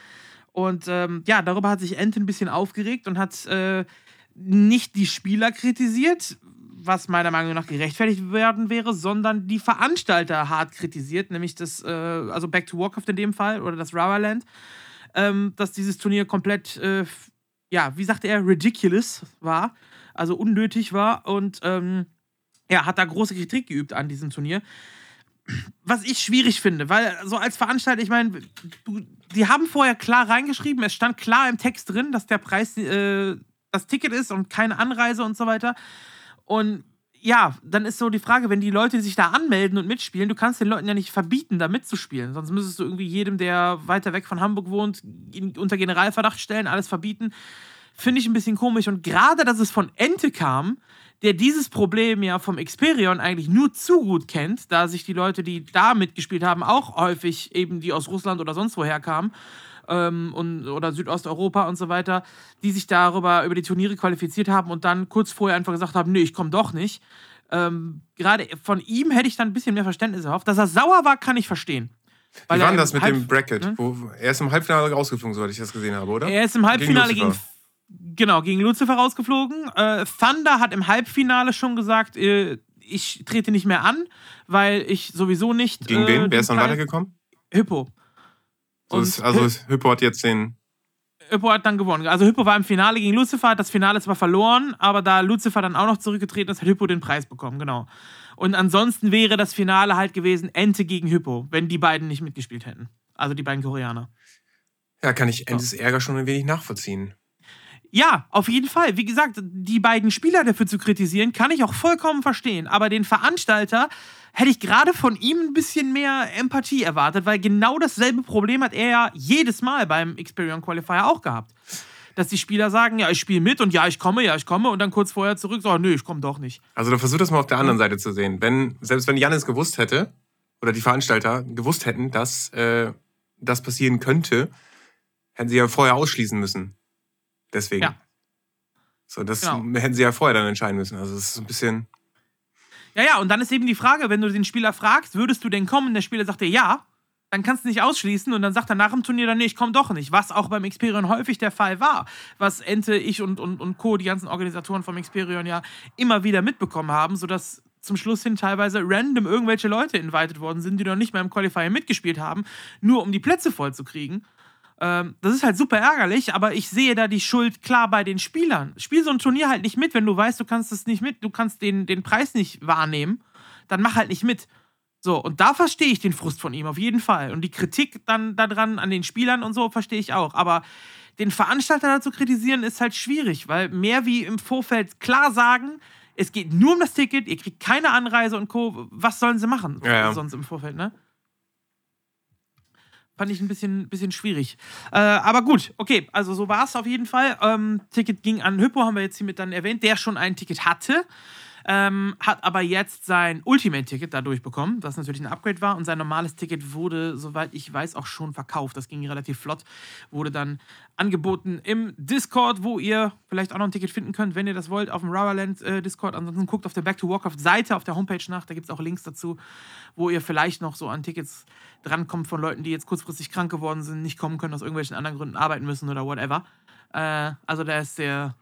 Und ähm, ja, darüber hat sich Ente ein bisschen aufgeregt und hat äh, nicht die Spieler kritisiert, was meiner Meinung nach gerechtfertigt werden wäre, sondern die Veranstalter hart kritisiert, nämlich das, äh, also Back to Warcraft in dem Fall oder das Raraland, ähm, dass dieses Turnier komplett, äh, ja, wie sagte er, ridiculous war also unnötig war und ähm, ja, hat da große Kritik geübt an diesem Turnier. Was ich schwierig finde, weil so als Veranstalter, ich meine, die haben vorher klar reingeschrieben, es stand klar im Text drin, dass der Preis äh, das Ticket ist und keine Anreise und so weiter. Und ja, dann ist so die Frage, wenn die Leute sich da anmelden und mitspielen, du kannst den Leuten ja nicht verbieten, da mitzuspielen. Sonst müsstest du irgendwie jedem, der weiter weg von Hamburg wohnt, unter Generalverdacht stellen, alles verbieten finde ich ein bisschen komisch. Und gerade, dass es von Ente kam, der dieses Problem ja vom Experion eigentlich nur zu gut kennt, da sich die Leute, die da mitgespielt haben, auch häufig eben die aus Russland oder sonst woher kamen ähm, und, oder Südosteuropa und so weiter, die sich darüber über die Turniere qualifiziert haben und dann kurz vorher einfach gesagt haben, nee, ich komme doch nicht. Ähm, gerade von ihm hätte ich dann ein bisschen mehr Verständnis erhofft. Dass er sauer war, kann ich verstehen. Wie war das mit Halb dem Bracket? Wo, er ist im Halbfinale rausgeflogen, soweit ich das gesehen habe, oder? Er ist im Halbfinale gegen, gegen Genau, gegen Lucifer rausgeflogen. Äh, Thunder hat im Halbfinale schon gesagt, äh, ich trete nicht mehr an, weil ich sowieso nicht. Gegen äh, wen? Wer ist dann weitergekommen? Hippo. So ist, also Hippo hat jetzt den. Hippo hat dann gewonnen. Also Hippo war im Finale gegen Lucifer, hat das Finale zwar verloren, aber da Lucifer dann auch noch zurückgetreten ist, hat Hippo den Preis bekommen, genau. Und ansonsten wäre das Finale halt gewesen Ente gegen Hippo, wenn die beiden nicht mitgespielt hätten. Also die beiden Koreaner. Ja, kann ich Entes Ärger schon ein wenig nachvollziehen. Ja, auf jeden Fall. Wie gesagt, die beiden Spieler dafür zu kritisieren, kann ich auch vollkommen verstehen. Aber den Veranstalter hätte ich gerade von ihm ein bisschen mehr Empathie erwartet, weil genau dasselbe Problem hat er ja jedes Mal beim Experience Qualifier auch gehabt. Dass die Spieler sagen, ja, ich spiele mit und ja, ich komme, ja, ich komme und dann kurz vorher zurück sagen, nö, ich komme doch nicht. Also dann versuch das mal auf der anderen Seite zu sehen. Wenn, selbst wenn Janis gewusst hätte, oder die Veranstalter gewusst hätten, dass äh, das passieren könnte, hätten sie ja vorher ausschließen müssen. Deswegen. Ja. So, das Genau. hätten sie ja vorher dann entscheiden müssen. Also es ist ein bisschen. Ja, ja, und dann ist eben die Frage, wenn du den Spieler fragst, würdest du denn kommen? Der Spieler sagt dir ja, dann kannst du nicht ausschließen und dann sagt er nach dem Turnier dann, nee, ich komme doch nicht. Was auch beim Xperion häufig der Fall war. Was Ente, ich und, und, und Co., die ganzen Organisatoren vom Xperion ja immer wieder mitbekommen haben, sodass zum Schluss hin teilweise random irgendwelche Leute invited worden sind, die noch nicht mal im Qualifier mitgespielt haben, nur um die Plätze voll zu kriegen. Ähm, das ist halt super ärgerlich, aber ich sehe da die Schuld klar bei den Spielern. Spiel so ein Turnier halt nicht mit, wenn du weißt, du kannst es nicht mit, du kannst den, den Preis nicht wahrnehmen, dann mach halt nicht mit. So, und da verstehe ich den Frust von ihm, auf jeden Fall. Und die Kritik dann daran an den Spielern und so verstehe ich auch. Aber den Veranstalter da zu kritisieren, ist halt schwierig, weil mehr wie im Vorfeld klar sagen, es geht nur um das Ticket, ihr kriegt keine Anreise und Co. Was sollen sie machen? Ja, ja. Sonst im Vorfeld, ne? Fand ich ein bisschen, bisschen schwierig. Äh, aber gut, okay, also so war es auf jeden Fall. Ähm, Ticket ging an Hypo, haben wir jetzt hiermit dann erwähnt, der schon ein Ticket hatte. Ähm, hat aber jetzt sein Ultimate-Ticket dadurch bekommen, was natürlich ein Upgrade war. Und sein normales Ticket wurde, soweit ich weiß, auch schon verkauft. Das ging relativ flott. Wurde dann angeboten im Discord, wo ihr vielleicht auch noch ein Ticket finden könnt, wenn ihr das wollt, auf dem Rubberland äh, Discord. Ansonsten guckt auf der Back to Warcraft-Seite auf der Homepage nach. Da gibt es auch Links dazu, wo ihr vielleicht noch so an Tickets drankommt von Leuten, die jetzt kurzfristig krank geworden sind, nicht kommen können, aus irgendwelchen anderen Gründen arbeiten müssen oder whatever. Äh, also da ist der.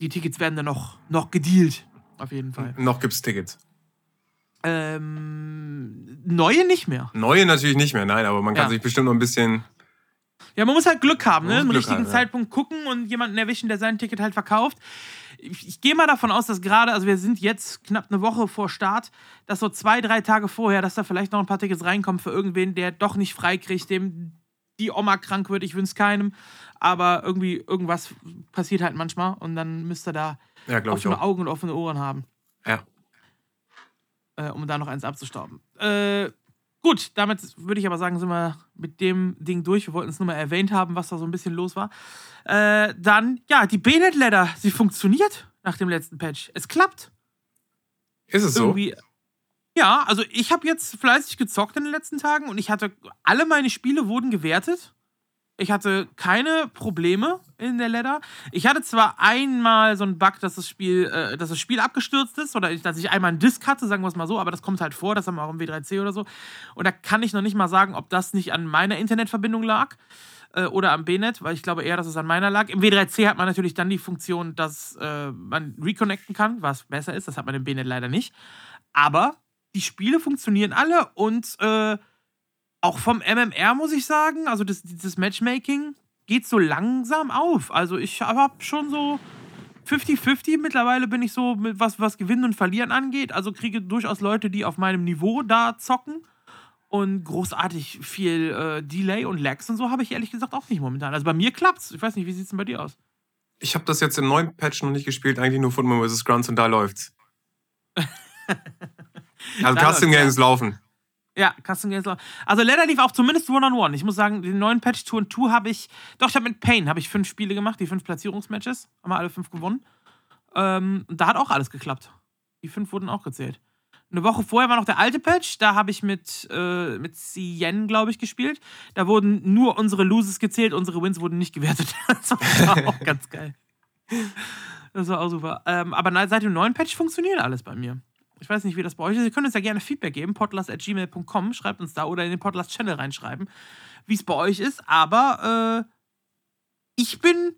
Die Tickets werden dann noch, noch gedealt. Auf jeden Fall. Noch gibt's Tickets. Ähm, neue nicht mehr. Neue natürlich nicht mehr, nein, aber man kann Ja. sich bestimmt noch ein bisschen. Ja, man muss halt Glück haben, ne? Im Glück richtigen haben, ja. Zeitpunkt gucken und jemanden erwischen, der sein Ticket halt verkauft. Ich, ich gehe mal davon aus, dass gerade, also wir sind jetzt knapp eine Woche vor Start, dass so zwei, drei Tage vorher, dass da vielleicht noch ein paar Tickets reinkommen für irgendwen, der doch nicht freikriegt, dem die Oma krank wird, ich wünsche keinem. Aber irgendwie irgendwas passiert halt manchmal und dann müsst ihr da Ja, glaube ich offene auch. Augen und offene Ohren haben. Ja. äh, um da noch eins abzustauben. Äh, gut, damit würde ich aber sagen, sind wir mit dem Ding durch. Wir wollten es nur mal erwähnt haben, was da so ein bisschen los war. Äh, dann, ja, die Bayonet Ladder, sie funktioniert nach dem letzten Patch. Es klappt. Ist es so? Irgendwie. Ja, also ich habe jetzt fleißig gezockt in den letzten Tagen und ich hatte, alle meine Spiele wurden gewertet. Ich hatte keine Probleme in der Ladder. Ich hatte zwar einmal so einen Bug, dass das Spiel, äh, dass das Spiel abgestürzt ist oder dass ich einmal einen Disk hatte, sagen wir es mal so, aber das kommt halt vor, das haben wir auch im W3C oder so. Und da kann ich noch nicht mal sagen, ob das nicht an meiner Internetverbindung lag äh, oder am B-Net, weil ich glaube eher, dass es an meiner lag. Im W3C hat man natürlich dann die Funktion, dass äh, man reconnecten kann, was besser ist. Das hat man im B-Net leider nicht. Aber die Spiele funktionieren alle und äh, auch vom MMR muss ich sagen, also das, dieses Matchmaking geht so langsam auf. Also ich habe schon so 50-50 mittlerweile bin ich so, mit was, was Gewinnen und Verlieren angeht. Also kriege durchaus Leute, die auf meinem Niveau da zocken. Und großartig viel äh, Delay und Lags und so habe ich ehrlich gesagt auch nicht momentan. Also bei mir klappt's. Ich weiß nicht, wie sieht's denn bei dir aus? Ich habe das jetzt im neuen Patch noch nicht gespielt, eigentlich nur Football vs. Grunts und da läuft's. also Custom Games laufen. Ja, Custom Games. Also Ladder lief auch zumindest One-on-One. Ich muss sagen, den neuen Patch 2 und 2 habe ich. Doch, ich habe mit Pain habe ich fünf Spiele gemacht, die fünf Platzierungsmatches. Haben wir alle fünf gewonnen. Ähm, und da hat auch alles geklappt. Die fünf wurden auch gezählt. Eine Woche vorher war noch der alte Patch, da habe ich mit, äh, mit Cien, glaube ich, gespielt. Da wurden nur unsere Loses gezählt, unsere Wins wurden nicht gewertet. Das war auch ganz geil. Das war auch super. Ähm, aber seit dem neuen Patch funktioniert alles bei mir. Ich weiß nicht, wie das bei euch ist. Ihr könnt uns ja gerne Feedback geben, podlast.gmail.com. Schreibt uns da oder in den Podlast-Channel reinschreiben, wie es bei euch ist. Aber äh, ich bin,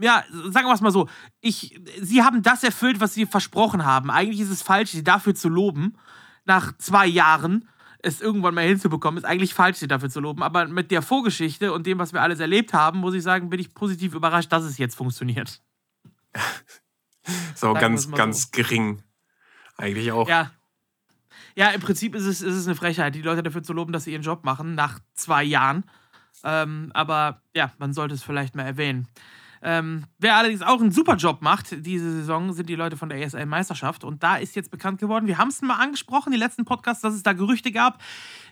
ja, sagen wir es mal so, ich, sie haben das erfüllt, was sie versprochen haben. Eigentlich ist es falsch, sie dafür zu loben, nach zwei Jahren es irgendwann mal hinzubekommen, ist eigentlich falsch, sie dafür zu loben. Aber mit der Vorgeschichte und dem, was wir alles erlebt haben, muss ich sagen, bin ich positiv überrascht, dass es jetzt funktioniert. Auch Sagen ganz, ganz gering. Eigentlich auch. Ja. Ja, im Prinzip ist es, ist es eine Frechheit, die Leute dafür zu loben, dass sie ihren Job machen, nach zwei Jahren. Ähm, aber ja, man sollte es vielleicht mal erwähnen. Ähm, wer allerdings auch einen super Job macht diese Saison, sind die Leute von der ESL-Meisterschaft. Und da ist jetzt bekannt geworden, wir haben es mal angesprochen, die letzten Podcasts, dass es da Gerüchte gab.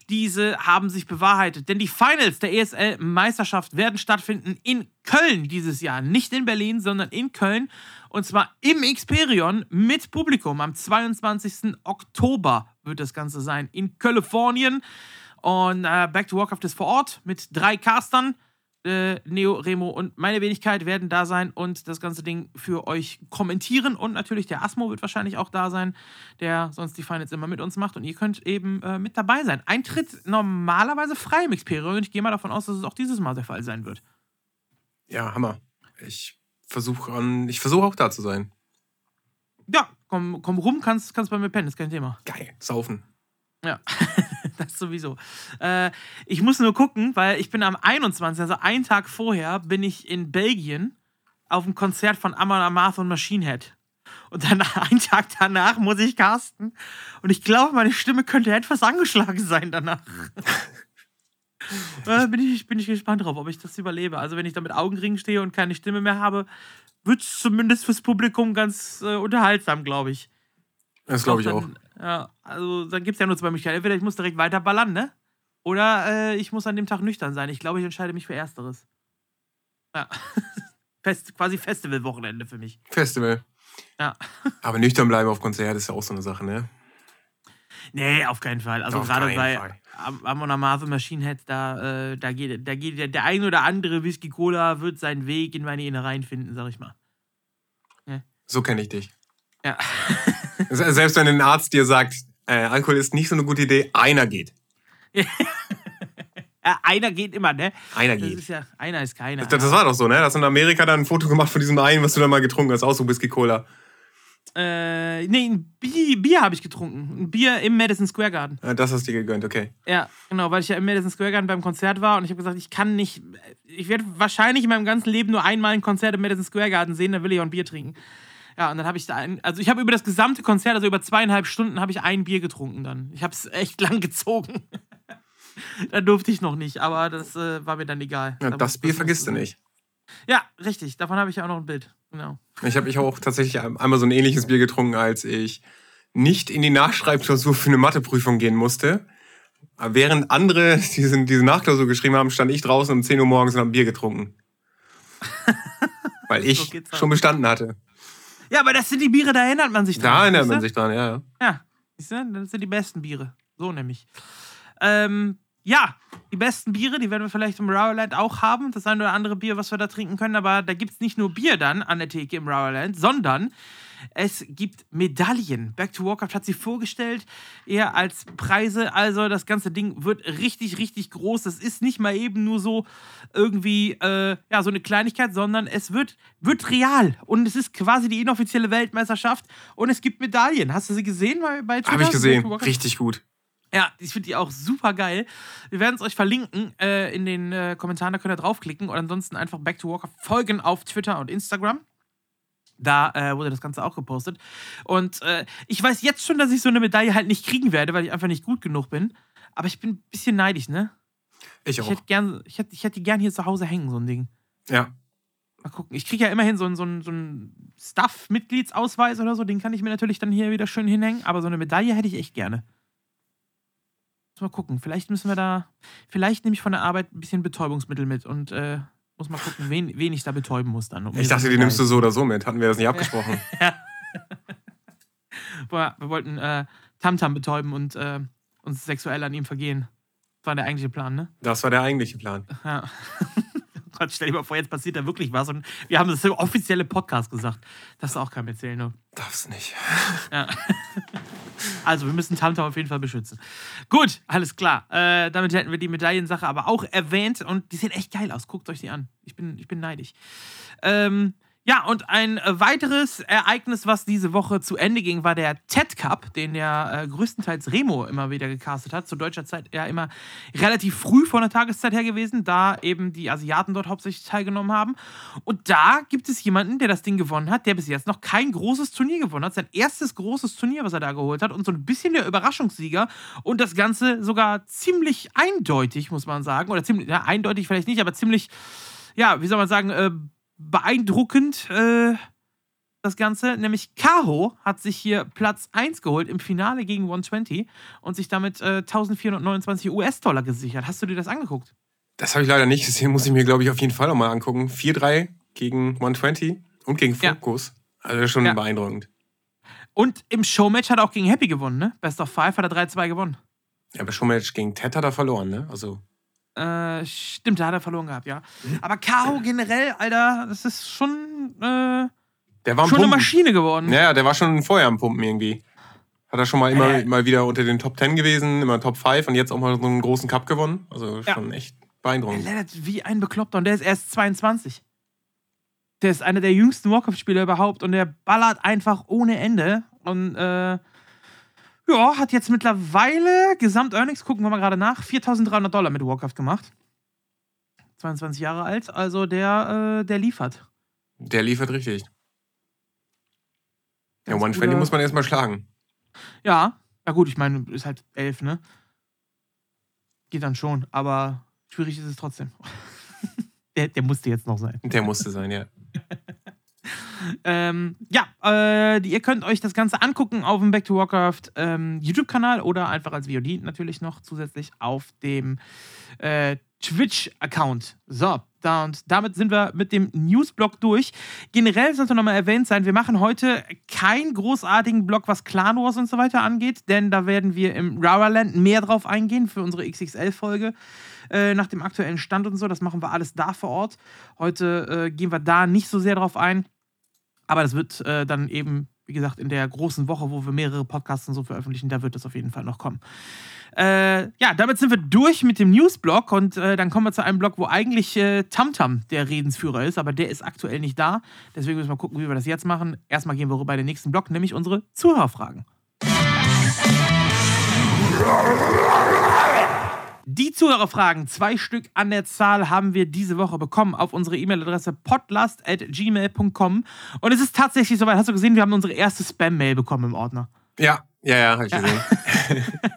Diese haben sich bewahrheitet. Denn die Finals der ESL-Meisterschaft werden stattfinden in Köln dieses Jahr. Nicht in Berlin, sondern in Köln. Und zwar im Xperion mit Publikum. Am 22. Oktober wird das Ganze sein in Kalifornien. Und äh, Back to Warcraft ist vor Ort mit drei Castern. Äh, Neo, Remo und meine Wenigkeit werden da sein und das ganze Ding für euch kommentieren. Und natürlich der Asmo wird wahrscheinlich auch da sein, der sonst die Finals immer mit uns macht. Und ihr könnt eben äh, mit dabei sein. Eintritt normalerweise frei im Xperia und ich gehe mal davon aus, dass es auch dieses Mal der Fall sein wird. Ja, Hammer. Ich versuche ich versuch auch da zu sein. Ja, komm, komm rum, kannst, kannst bei mir pennen, ist kein Thema. Geil, saufen. Ja, das sowieso. Äh, ich muss nur gucken, weil ich bin am 21., also einen Tag vorher, bin ich in Belgien auf einem Konzert von Amon Amarth und Machine Head. Und dann einen Tag danach muss ich casten. Und ich glaube, meine Stimme könnte etwas angeschlagen sein danach. äh, bin, ich, bin ich gespannt drauf, ob ich das überlebe. Also, wenn ich da mit Augenringen stehe und keine Stimme mehr habe, wird es zumindest fürs Publikum ganz äh, unterhaltsam, glaube ich. Das glaube ich auch. Ja, also dann gibt es ja nur zwei Möglichkeiten. Entweder ich muss direkt weiterballern, ne? Oder äh, ich muss an dem Tag nüchtern sein. Ich glaube, ich entscheide mich für Ersteres. Ja. Fest, quasi Festivalwochenende für mich. Festival. Ja. Aber nüchtern bleiben auf Konzert ist ja auch so eine Sache, ne? Nee, auf keinen Fall. Also gerade bei Amon Amarth Machine Head, da, äh, da geht, da geht der, der ein oder andere Whisky Cola wird seinen Weg in meine Innereien finden, sag ich mal. Ja. So kenne ich dich. Ja. Selbst wenn ein Arzt dir sagt, äh, Alkohol ist nicht so eine gute Idee, einer geht. Ja, einer geht immer, ne? Einer geht. Das ist ja, einer ist keiner. Das, das war doch so, ne? Da hast du in Amerika dann ein Foto gemacht von diesem einen, was du da mal getrunken hast, auch so Whisky Cola. Äh, nee, ein Bier, Bier habe ich getrunken. Ein Bier im Madison Square Garden. Ja, das hast du dir gegönnt, okay. Ja, genau, weil ich ja im Madison Square Garden beim Konzert war und ich habe gesagt, ich kann nicht, ich werde wahrscheinlich in meinem ganzen Leben nur einmal ein Konzert im Madison Square Garden sehen, dann will ich auch ein Bier trinken. Ja, und dann habe ich da ein, also ich habe über das gesamte Konzert, also über zweieinhalb Stunden, habe ich ein Bier getrunken dann. Ich habe es echt lang gezogen. da durfte ich noch nicht, aber das äh, war mir dann egal. Ja, da das Bier vergisst du nicht. Ja, richtig. Davon habe ich ja auch noch ein Bild. Genau. Ich habe ich auch tatsächlich einmal so ein ähnliches Bier getrunken, als ich nicht in die Nachschreibklausur für eine Matheprüfung gehen musste. Während andere diese, diese Nachklausur geschrieben haben, stand ich draußen um 10 Uhr morgens und habe ein Bier getrunken. Weil ich so schon bestanden hatte. Ja, aber das sind die Biere, da erinnert man sich dran. Da erinnert man sich dran, ja. Ja, siehst du? das sind die besten Biere. So nämlich. Ähm, ja, die besten Biere, die werden wir vielleicht im Rowerland auch haben. Das eine oder andere Bier, was wir da trinken können. Aber da gibt es nicht nur Bier dann an der Theke im Rowerland, sondern es gibt Medaillen. Back to Warcraft hat sie vorgestellt, eher als Preise. Also das ganze Ding wird richtig, richtig groß. Das ist nicht mal eben nur so irgendwie äh, ja, so eine Kleinigkeit, sondern es wird, wird real. Und es ist quasi die inoffizielle Weltmeisterschaft. Und es gibt Medaillen. Hast du sie gesehen bei, bei Twitter? Habe ich gesehen. Richtig gut. Ja, ich finde die auch super geil. Wir werden es euch verlinken äh, in den äh, Kommentaren, da könnt ihr draufklicken und ansonsten einfach Back to Walker folgen auf Twitter und Instagram. Da äh, wurde das Ganze auch gepostet. Und äh, ich weiß jetzt schon, dass ich so eine Medaille halt nicht kriegen werde, weil ich einfach nicht gut genug bin. Aber ich bin ein bisschen neidisch, ne? Ich auch. Ich hätte, gern, ich hätte, ich hätte die gern hier zu Hause hängen, so ein Ding. Ja. Mal gucken. Ich kriege ja immerhin so einen, so einen, so einen Staff-Mitgliedsausweis oder so. Den kann ich mir natürlich dann hier wieder schön hinhängen. Aber so eine Medaille hätte ich echt gerne. Mal gucken. Vielleicht müssen wir da. Vielleicht nehme ich von der Arbeit ein bisschen Betäubungsmittel mit und äh, muss mal gucken, wen, wen ich da betäuben muss dann. Um ich dachte, die nimmst du so oder so mit. Hatten wir das nicht abgesprochen? ja. wir wollten äh, Tamtam betäuben und äh, uns sexuell an ihm vergehen. Das war der eigentliche Plan, ne? Das war der eigentliche Plan. Ja. Gott, stell dir mal vor, jetzt passiert da wirklich was und wir haben das im offizielle Podcast gesagt. Das ist auch kein Erzählen, ne? Darf's nicht. Ja. Also, wir müssen Tamtam auf jeden Fall beschützen. Gut, alles klar. Äh, damit hätten wir die Medaillensache aber auch erwähnt und die sehen echt geil aus. Guckt euch die an. Ich bin, ich bin neidisch. Ähm, ja, und ein äh, weiteres Ereignis, was diese Woche zu Ende ging, war der TED Cup, den ja äh, größtenteils Remo immer wieder gecastet hat. Zu deutscher Zeit ja immer relativ früh von der Tageszeit her gewesen, da eben die Asiaten dort hauptsächlich teilgenommen haben. Und da gibt es jemanden, der das Ding gewonnen hat, der bis jetzt noch kein großes Turnier gewonnen hat. Sein erstes großes Turnier, was er da geholt hat. Und so ein bisschen der Überraschungssieger. Und das Ganze sogar ziemlich eindeutig, muss man sagen. Oder ziemlich, ja, eindeutig vielleicht nicht, aber ziemlich, ja, wie soll man sagen, äh, beeindruckend, äh, das Ganze. Nämlich Kaho hat sich hier Platz 1 geholt im Finale gegen 120 und sich damit äh, 1429 US-Dollar gesichert. Hast du dir das angeguckt? Das habe ich leider nicht gesehen, muss ich mir, glaube ich, auf jeden Fall nochmal angucken. 4-3 gegen 120 und gegen Fokus. Ja. Also schon ja. beeindruckend. Und im Showmatch hat er auch gegen Happy gewonnen, ne? Best of Five hat er 3-2 gewonnen. Ja, aber Showmatch gegen Ted hat er verloren, ne? Also. Äh, stimmt, da hat er verloren gehabt, ja. Aber Karo generell, Alter, das ist schon, äh, Der war schon eine. Maschine geworden. Ja, ja, der war schon vorher am Pumpen irgendwie. Hat er schon mal immer Äh. mal wieder unter den Top 10 gewesen, immer Top 5 und jetzt auch mal so einen großen Cup gewonnen. Also Ja. schon echt Der beeindruckend. lettert wie ein Bekloppter und der ist erst 22. Der ist einer der jüngsten Warcraft-Spieler überhaupt und der ballert einfach ohne Ende. Und äh, ja, hat jetzt mittlerweile Gesamt-Earnings, gucken wir mal gerade nach, 4300 Dollar mit Warcraft gemacht. 22 Jahre alt, also der, äh, der liefert. Der liefert richtig. Ja, Ganz Twenty guter- muss man erstmal schlagen. Ja, ja gut, ich meine, ist halt elf, ne? Geht dann schon, aber schwierig ist es trotzdem. der, der musste jetzt noch sein. Der musste sein, ja. Ähm, ja, äh, ihr könnt euch das Ganze angucken auf dem Back to Warcraft ähm, YouTube-Kanal oder einfach als VOD natürlich noch zusätzlich auf dem äh, Twitch-Account. So, da und damit sind wir mit dem Newsblock durch. Generell sollte nochmal erwähnt sein, wir machen heute keinen großartigen Block, was Clan Wars und so weiter angeht, denn da werden wir im Raraland mehr drauf eingehen für unsere XXL-Folge äh, nach dem aktuellen Stand und so. Das machen wir alles da vor Ort. Heute äh, gehen wir da nicht so sehr drauf ein. Aber das wird äh, dann eben, wie gesagt, in der großen Woche, wo wir mehrere Podcasts und so veröffentlichen, da wird das auf jeden Fall noch kommen. Äh, ja, damit sind wir durch mit dem Newsblock und äh, dann kommen wir zu einem Block, wo eigentlich äh, Tamtam der Redensführer ist, aber der ist aktuell nicht da. Deswegen müssen wir gucken, wie wir das jetzt machen. Erstmal gehen wir rüber in den nächsten Block, nämlich unsere Zuhörerfragen. Die Zuhörerfragen, zwei Stück an der Zahl, haben wir diese Woche bekommen auf unsere E-Mail-Adresse podlast.gmail.com. Und es ist tatsächlich soweit. Hast du gesehen, wir haben unsere erste Spam-Mail bekommen im Ordner. Ja, ja, ja, hab ich gesehen.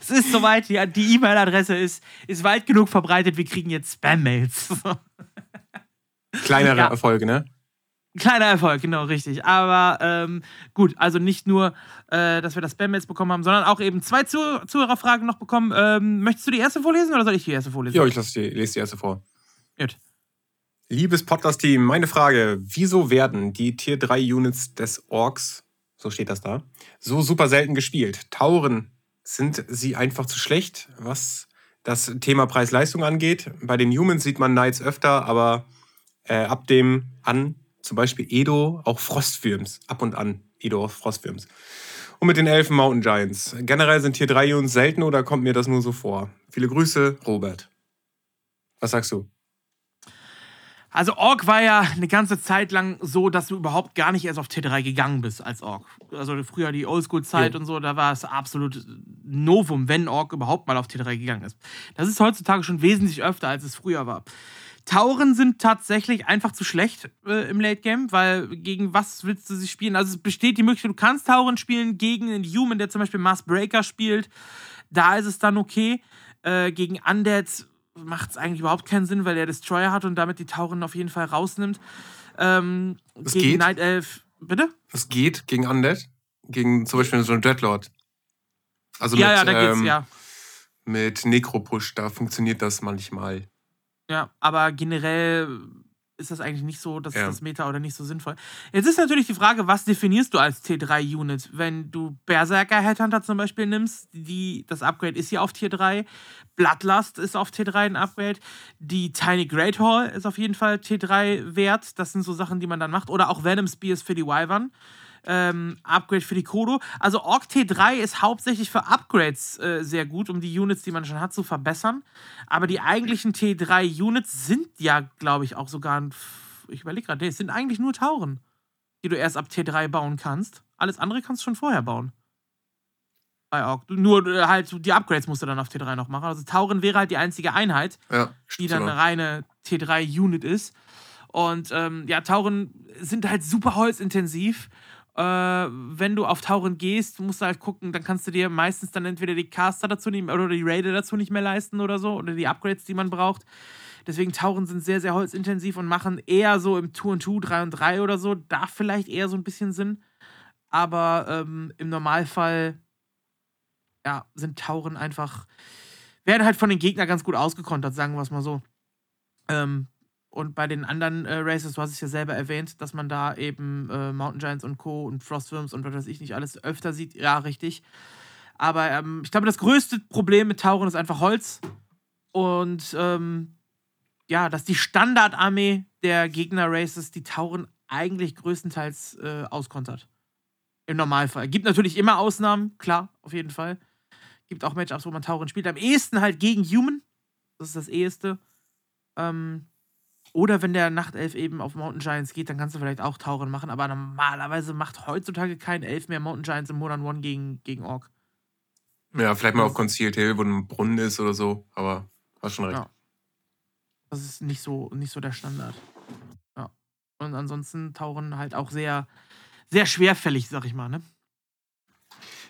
Es ist soweit, die die E-Mail-Adresse ist, ist weit genug verbreitet, wir kriegen jetzt Spam-Mails. Kleinere Ja. Erfolge, ne? Kleiner Erfolg, genau, richtig. Aber ähm, gut, also nicht nur, äh, dass wir das Spam-Mails bekommen haben, sondern auch eben zwei Zuh Zuhörerfragen noch bekommen. Ähm, möchtest du die erste vorlesen oder soll ich die erste vorlesen? Ja, ich lasse die, lese die erste vor. Gut. Liebes Podcast-Team, meine Frage: Wieso werden die Tier 3 Units des Orks, so steht das da, so super selten gespielt? Tauren, sind sie einfach zu schlecht, was das Thema Preis-Leistung angeht? Bei den Humans sieht man Knights öfter, aber äh, ab dem an, zum Beispiel Edo, auch Frostwürms, ab und an Edo auch Frostwürms. Und mit den Elfen Mountain Giants. Generell sind Tier 3 Units selten oder kommt mir das nur so vor? Viele Grüße, Robert. Was sagst du? Also Ork war ja eine ganze Zeit lang so, dass du überhaupt gar nicht erst auf T3 gegangen bist als Ork. Also früher die Oldschool-Zeit und so, da war es absolut Novum, wenn Ork überhaupt mal auf T3 gegangen ist. Das ist heutzutage schon wesentlich öfter, als es früher war. Tauren sind tatsächlich einfach zu schlecht äh, im Late Game, weil gegen was willst du sie spielen? Also es besteht die Möglichkeit, du kannst Tauren spielen gegen einen Human, der zum Beispiel Mass Breaker spielt. Da ist es dann okay. Äh, gegen Undead macht es eigentlich überhaupt keinen Sinn, weil er Destroyer hat und damit die Tauren auf jeden Fall rausnimmt. Ähm, Es gegen geht. Night Elf. Bitte? Es geht gegen Undead, gegen zum Beispiel so einen Dreadlord. Also ja, mit, ja, da geht's, ähm, ja. mit Necro-Push, da funktioniert das manchmal. Ja, aber generell ist das eigentlich nicht so, dass Ja. das Meta oder nicht so sinnvoll. Jetzt ist natürlich die Frage, was definierst du als T3-Unit? Wenn du Berserker Headhunter zum Beispiel nimmst, die, das Upgrade ist hier auf Tier 3, Bloodlust ist auf Tier 3 ein Upgrade, die Tiny Great Hall ist auf jeden Fall T3 wert. Das sind so Sachen, die man dann macht. Oder auch Venom Spears für die Wyvern. Ähm, Upgrade für die Kodo. Also Orc T3 ist hauptsächlich für Upgrades äh, sehr gut, um die Units, die man schon hat, zu verbessern. Aber die eigentlichen T3-Units sind ja, glaube ich, auch sogar, ein ich überlege gerade, nee, es sind eigentlich nur Tauren, die du erst ab T3 bauen kannst. Alles andere kannst du schon vorher bauen. Bei Orc. Nur äh, halt, die Upgrades musst du dann auf T3 noch machen. Also Tauren wäre halt die einzige Einheit, Ja, die dann eine reine T3-Unit ist. Und ähm, ja, Tauren sind halt super holzintensiv. Äh, wenn du auf Tauren gehst, musst du halt gucken, dann kannst du dir meistens dann entweder die Caster dazu mehr, oder die Raider dazu nicht mehr leisten oder so, oder die Upgrades, die man braucht. Deswegen Tauren sind sehr, sehr holzintensiv und machen eher so im 2 und 2, 3 und 3 oder so, da vielleicht eher so ein bisschen Sinn. Aber ähm, im Normalfall, ja, sind Tauren einfach, werden halt von den Gegnern ganz gut ausgekontert, sagen wir es mal so. Ähm, und bei den anderen äh, Races, du hast es ja selber erwähnt, dass man da eben äh, Mountain Giants und Co. und Frostworms und was weiß ich nicht alles öfter sieht. Ja, richtig. Aber ähm, ich glaube, das größte Problem mit Tauren ist einfach Holz. Und ähm, ja, dass die Standardarmee der Gegner-Races die Tauren eigentlich größtenteils äh, auskontert. Im Normalfall. Gibt natürlich immer Ausnahmen, klar, auf jeden Fall. Gibt auch Matchups, wo man Tauren spielt. Am ehesten halt gegen Human. Das ist das eheste. Ähm, oder wenn der Nachtelf eben auf Mountain Giants geht, dann kannst du vielleicht auch Tauren machen. Aber normalerweise macht heutzutage kein Elf mehr Mountain Giants im Modern One gegen, gegen Ork. Ja, vielleicht mal auf Concealed Hill, wo ein Brunnen ist oder so. Aber hast schon recht. Ja. Das ist nicht so, nicht so der Standard. Ja. Und ansonsten Tauren halt auch sehr, sehr schwerfällig, sag ich mal, ne?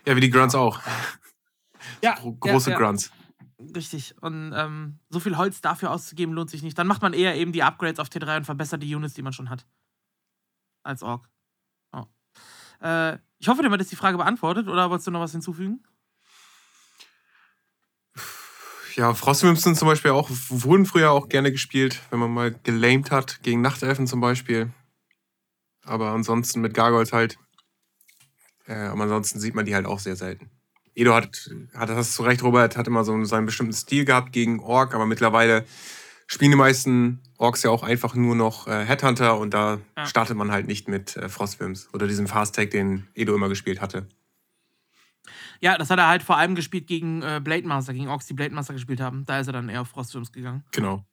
Ja, wie die Grunts auch. Ja. Große ja, ja. Grunts. Richtig. Und ähm, so viel Holz dafür auszugeben, lohnt sich nicht. Dann macht man eher eben die Upgrades auf T3 und verbessert die Units, die man schon hat. Als Ork. Oh. Äh, ich hoffe, damit ist die Frage beantwortet, oder wolltest du noch was hinzufügen? Ja, Frostwimps sind zum Beispiel auch, wurden früher auch gerne gespielt, wenn man mal gelamed hat, gegen Nachtelfen zum Beispiel. Aber ansonsten mit Gargoyles halt. Äh, aber ansonsten sieht man die halt auch sehr selten. Edo hat, hat das zu Recht, Robert, hat immer so seinen bestimmten Stil gehabt gegen Ork, aber mittlerweile spielen die meisten Orks ja auch einfach nur noch äh, Headhunter und da Ja. startet man halt nicht mit äh, Frostwimps oder diesem Fast Tag, den Edo immer gespielt hatte. Ja, das hat er halt vor allem gespielt gegen äh, Blade Master, gegen Orks, die Blade Master gespielt haben. Da ist er dann eher auf Frostwurms gegangen. Genau.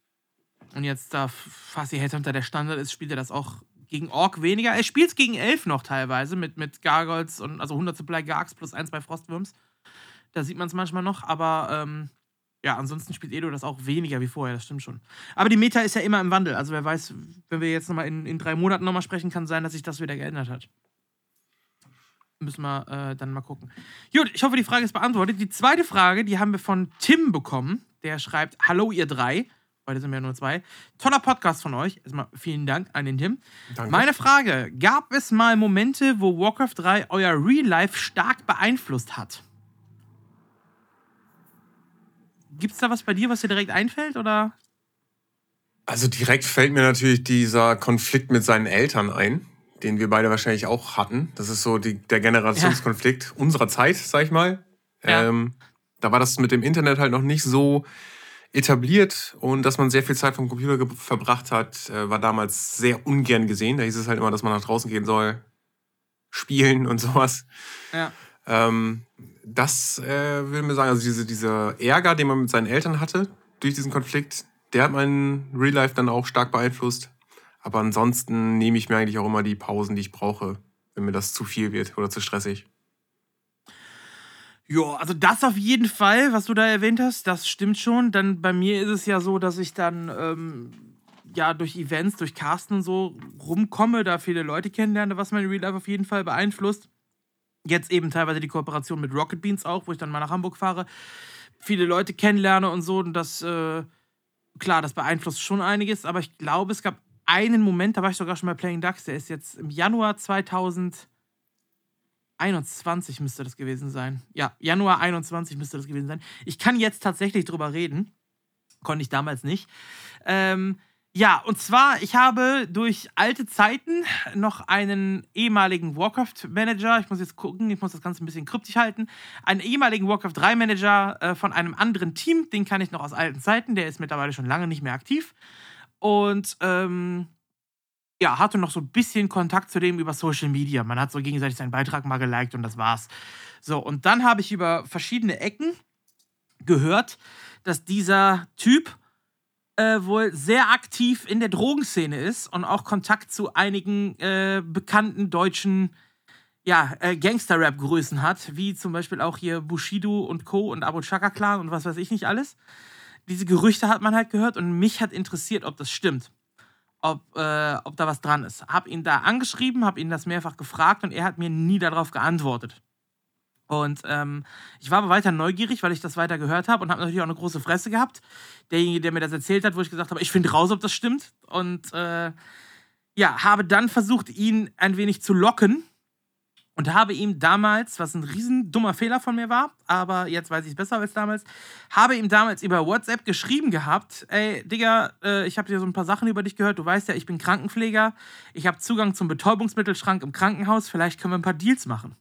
Und jetzt, da Fassi Headhunter der Standard ist, spielt er das auch gegen Ork weniger. Er spielt es gegen Elf noch teilweise mit, mit Gargoyles und also 100 Supply Gargs plus 1 bei Frostwurms. Da sieht man es manchmal noch, aber ähm, ja, ansonsten spielt Edo das auch weniger wie vorher, das stimmt schon. Aber die Meta ist ja immer im Wandel. Also wer weiß, wenn wir jetzt nochmal in, in drei Monaten nochmal sprechen, kann sein, dass sich das wieder geändert hat. Müssen wir äh, dann mal gucken. Gut, ich hoffe, die Frage ist beantwortet. Die zweite Frage, die haben wir von Tim bekommen. Der schreibt: Hallo, ihr drei. Heute sind wir ja nur zwei. Toller Podcast von euch. Erstmal vielen Dank an den Tim. Danke. Meine Frage: Gab es mal Momente, wo Warcraft 3 euer Real Life stark beeinflusst hat? Gibt es da was bei dir, was dir direkt einfällt? Oder? Also direkt fällt mir natürlich dieser Konflikt mit seinen Eltern ein, den wir beide wahrscheinlich auch hatten. Das ist so die, der Generationskonflikt unserer Zeit, sag ich mal. Ja. Ähm, da war das mit dem Internet halt noch nicht so etabliert und dass man sehr viel Zeit vom Computer verbracht hat, äh, war damals sehr ungern gesehen. Da hieß es halt immer, dass man nach draußen gehen soll, spielen und sowas. Ja. Ähm, das äh, will mir sagen, also diese, dieser Ärger, den man mit seinen Eltern hatte durch diesen Konflikt, der hat meinen Real Life dann auch stark beeinflusst. Aber ansonsten nehme ich mir eigentlich auch immer die Pausen, die ich brauche, wenn mir das zu viel wird oder zu stressig. Ja, also das auf jeden Fall, was du da erwähnt hast, das stimmt schon. Dann bei mir ist es ja so, dass ich dann ähm, ja durch Events, durch Casten so rumkomme, da viele Leute kennenlerne, was mein Real Life auf jeden Fall beeinflusst. Jetzt eben teilweise die Kooperation mit Rocket Beans auch, wo ich dann mal nach Hamburg fahre, viele Leute kennenlerne und so. Und das, äh, klar, das beeinflusst schon einiges. Aber ich glaube, es gab einen Moment, da war ich sogar schon bei Playing Ducks, der ist jetzt im Januar 2000. 21 müsste das gewesen sein. Ja, Januar 21 müsste das gewesen sein. Ich kann jetzt tatsächlich drüber reden. Konnte ich damals nicht. Ähm, ja, und zwar, ich habe durch alte Zeiten noch einen ehemaligen Warcraft-Manager, ich muss jetzt gucken, ich muss das Ganze ein bisschen kryptisch halten, einen ehemaligen Warcraft 3-Manager äh, von einem anderen Team, den kann ich noch aus alten Zeiten, der ist mittlerweile schon lange nicht mehr aktiv. Und ähm, ja, hatte noch so ein bisschen Kontakt zu dem über Social Media. Man hat so gegenseitig seinen Beitrag mal geliked und das war's. So, und dann habe ich über verschiedene Ecken gehört, dass dieser Typ äh, wohl sehr aktiv in der Drogenszene ist und auch Kontakt zu einigen äh, bekannten deutschen ja, äh, Gangster-Rap-Größen hat, wie zum Beispiel auch hier Bushido und Co. und Abu Chaka Clan und was weiß ich nicht alles. Diese Gerüchte hat man halt gehört und mich hat interessiert, ob das stimmt ob, äh, ob da was dran ist. Hab ihn da angeschrieben, hab ihn das mehrfach gefragt und er hat mir nie darauf geantwortet. Und ähm, ich war aber weiter neugierig, weil ich das weiter gehört habe und habe natürlich auch eine große Fresse gehabt. Derjenige, der mir das erzählt hat, wo ich gesagt habe, ich finde raus, ob das stimmt. Und äh, ja, habe dann versucht, ihn ein wenig zu locken und habe ihm damals, was ein riesen dummer Fehler von mir war, aber jetzt weiß ich es besser als damals, habe ihm damals über WhatsApp geschrieben gehabt, ey, Digga, äh, ich habe dir so ein paar Sachen über dich gehört, du weißt ja, ich bin Krankenpfleger, ich habe Zugang zum Betäubungsmittelschrank im Krankenhaus, vielleicht können wir ein paar Deals machen.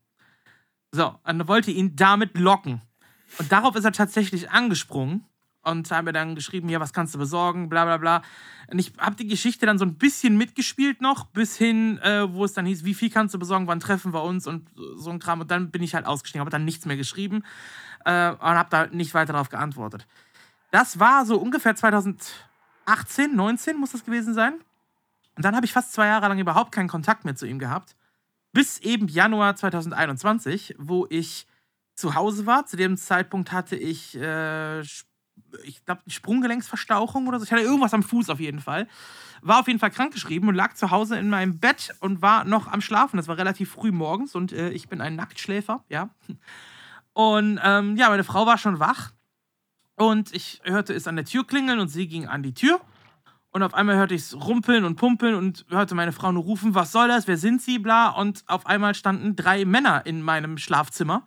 So, und wollte ihn damit locken. Und darauf ist er tatsächlich angesprungen und haben mir dann geschrieben, ja, was kannst du besorgen, bla bla bla. Und ich habe die Geschichte dann so ein bisschen mitgespielt noch, bis hin, äh, wo es dann hieß, wie viel kannst du besorgen, wann treffen wir uns und so ein Kram. Und dann bin ich halt ausgestiegen, habe dann nichts mehr geschrieben äh, und habe da nicht weiter darauf geantwortet. Das war so ungefähr 2018, 19 muss das gewesen sein. Und dann habe ich fast zwei Jahre lang überhaupt keinen Kontakt mehr zu ihm gehabt. Bis eben Januar 2021, wo ich zu Hause war. Zu dem Zeitpunkt hatte ich, äh, ich glaube, Sprunggelenksverstauchung oder so. Ich hatte irgendwas am Fuß auf jeden Fall. War auf jeden Fall krankgeschrieben und lag zu Hause in meinem Bett und war noch am Schlafen. Das war relativ früh morgens und äh, ich bin ein Nacktschläfer, ja. Und ähm, ja, meine Frau war schon wach und ich hörte es an der Tür klingeln und sie ging an die Tür. Und auf einmal hörte ich es rumpeln und pumpen und hörte meine Frau nur rufen, was soll das, wer sind sie, bla. Und auf einmal standen drei Männer in meinem Schlafzimmer,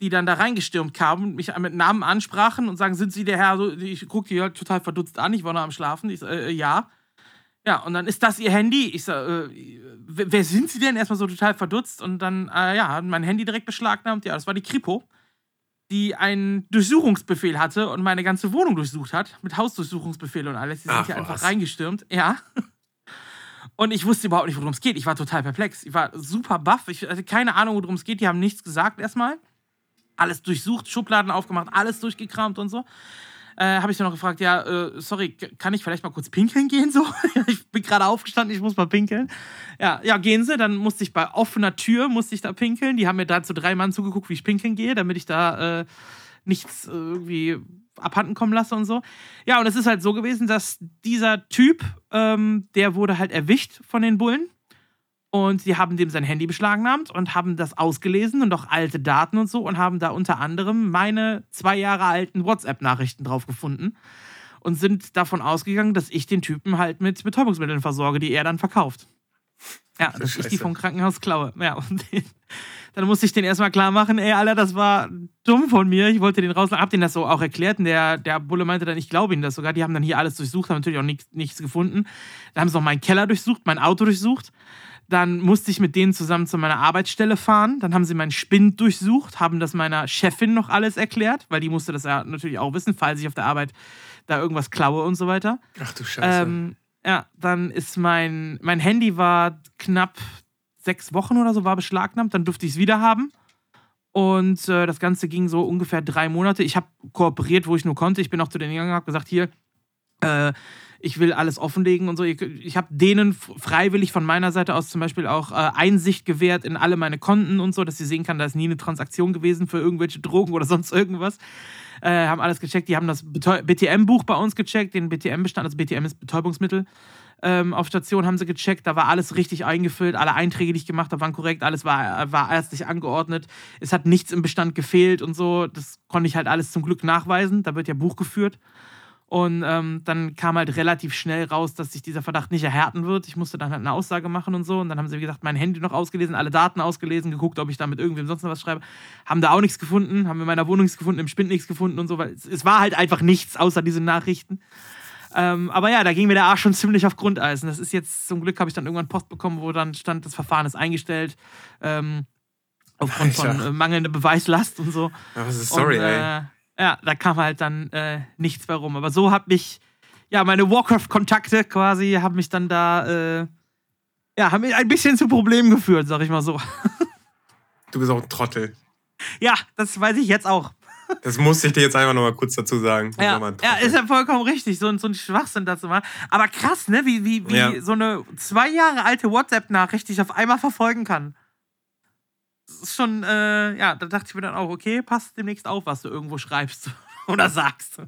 die dann da reingestürmt kamen und mich mit Namen ansprachen und sagen, sind sie der Herr? Ich gucke die halt total verdutzt an, ich war noch am Schlafen. Ich sage, äh, ja. Ja, und dann ist das ihr Handy. Ich sage, äh, wer sind sie denn? Erstmal so total verdutzt und dann, äh, ja, mein Handy direkt beschlagnahmt. Ja, das war die Kripo die einen Durchsuchungsbefehl hatte und meine ganze Wohnung durchsucht hat, mit Hausdurchsuchungsbefehl und alles. Die sind Ach, hier was. einfach reingestürmt. Ja. Und ich wusste überhaupt nicht, worum es geht. Ich war total perplex. Ich war super baff. Ich hatte keine Ahnung, worum es geht. Die haben nichts gesagt erstmal. Alles durchsucht, Schubladen aufgemacht, alles durchgekramt und so äh, habe ich dann noch gefragt, ja, äh, sorry, kann ich vielleicht mal kurz pinkeln gehen? So, ich bin gerade aufgestanden, ich muss mal pinkeln. Ja, ja, gehen Sie. Dann musste ich bei offener Tür musste ich da pinkeln. Die haben mir da zu drei Mann zugeguckt, wie ich pinkeln gehe, damit ich da äh, nichts irgendwie abhanden kommen lasse und so. Ja, und es ist halt so gewesen, dass dieser Typ, ähm, der wurde halt erwischt von den Bullen und sie haben dem sein Handy beschlagnahmt und haben das ausgelesen und auch alte Daten und so und haben da unter anderem meine zwei Jahre alten WhatsApp-Nachrichten drauf gefunden und sind davon ausgegangen, dass ich den Typen halt mit Betäubungsmitteln versorge, die er dann verkauft. Ja, das Scheiße. ist die vom Krankenhaus klaue. Ja, und den, dann musste ich den erstmal klar machen, ey, Alter, das war dumm von mir. Ich wollte den raus, hab den das so auch erklärt und der, der Bulle meinte dann, ich glaube ihnen das sogar. Die haben dann hier alles durchsucht, haben natürlich auch nichts, nichts gefunden. Da haben sie noch meinen Keller durchsucht, mein Auto durchsucht. Dann musste ich mit denen zusammen zu meiner Arbeitsstelle fahren. Dann haben sie meinen Spind durchsucht, haben das meiner Chefin noch alles erklärt, weil die musste das ja natürlich auch wissen, falls ich auf der Arbeit da irgendwas klaue und so weiter. Ach du Scheiße. Ähm, ja, dann ist mein, mein Handy war knapp sechs Wochen oder so, war beschlagnahmt. Dann durfte ich es wieder haben. Und äh, das Ganze ging so ungefähr drei Monate. Ich habe kooperiert, wo ich nur konnte. Ich bin auch zu denen gegangen und habe gesagt, hier, äh, ich will alles offenlegen und so. Ich, habe denen freiwillig von meiner Seite aus zum Beispiel auch äh, Einsicht gewährt in alle meine Konten und so, dass sie sehen kann, da ist nie eine Transaktion gewesen für irgendwelche Drogen oder sonst irgendwas. Äh, haben alles gecheckt. Die haben das BTM-Buch bei uns gecheckt, den BTM-Bestand, also BTM ist Betäubungsmittel. Ähm, auf Station haben sie gecheckt, da war alles richtig eingefüllt, alle Einträge, die ich gemacht habe, waren korrekt, alles war, war ärztlich angeordnet. Es hat nichts im Bestand gefehlt und so. Das konnte ich halt alles zum Glück nachweisen. Da wird ja Buch geführt. Und ähm, dann kam halt relativ schnell raus, dass sich dieser Verdacht nicht erhärten wird. Ich musste dann halt eine Aussage machen und so. Und dann haben sie, wie gesagt, mein Handy noch ausgelesen, alle Daten ausgelesen, geguckt, ob ich da mit irgendwem sonst noch was schreibe. Haben da auch nichts gefunden, haben in meiner Wohnung nichts gefunden, im Spind nichts gefunden und so, weil es, es war halt einfach nichts außer diesen Nachrichten. Ähm, aber ja, da ging mir der Arsch schon ziemlich auf Grundeisen. Das ist jetzt, zum Glück habe ich dann irgendwann Post bekommen, wo dann stand, das Verfahren ist eingestellt. Ähm, aufgrund Alter. von äh, mangelnder Beweislast und so. Ja, was ist sorry, und, äh, ey ja, da kam halt dann äh, nichts mehr rum. Aber so habe ich, ja, meine Warcraft-Kontakte quasi, haben mich dann da, äh, ja, haben mich ein bisschen zu Problemen geführt, sag ich mal so. Du bist auch ein Trottel. Ja, das weiß ich jetzt auch. Das musste ich dir jetzt einfach nochmal kurz dazu sagen. Ja, ja, ist ja vollkommen richtig, so, so ein Schwachsinn dazu machen. Aber krass, ne, wie, wie, wie ja. so eine zwei Jahre alte WhatsApp-Nachricht ich auf einmal verfolgen kann ist schon, äh, ja, da dachte ich mir dann auch, okay, passt demnächst auf, was du irgendwo schreibst oder sagst.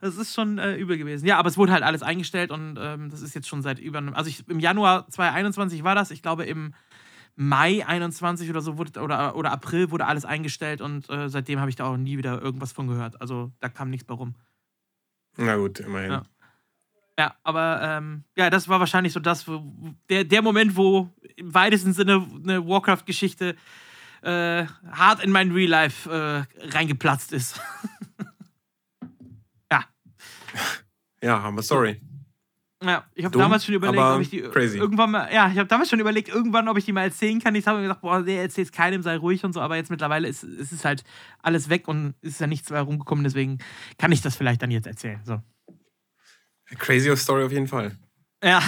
Das ist schon äh, übel gewesen. Ja, aber es wurde halt alles eingestellt und ähm, das ist jetzt schon seit über einem, also ich, im Januar 2021 war das, ich glaube im Mai 21 oder so wurde, oder, oder April wurde alles eingestellt und äh, seitdem habe ich da auch nie wieder irgendwas von gehört. Also da kam nichts mehr rum. Na gut, immerhin. Ja. Ja, aber ähm, ja, das war wahrscheinlich so das, wo, der, der Moment, wo im weitesten Sinne eine Warcraft-Geschichte äh, hart in mein Real Life äh, reingeplatzt ist. ja. Ja, aber sorry. Ja, ich habe damals schon überlegt, ob ich die crazy. irgendwann mal, ja, ich habe damals schon überlegt, irgendwann, ob ich die mal erzählen kann. Ich habe mir gedacht, boah, nee, erzähl's keinem, sei ruhig und so, aber jetzt mittlerweile ist, ist es halt alles weg und ist ja nichts mehr rumgekommen, deswegen kann ich das vielleicht dann jetzt erzählen. So. Crazy Story auf jeden Fall. Ja.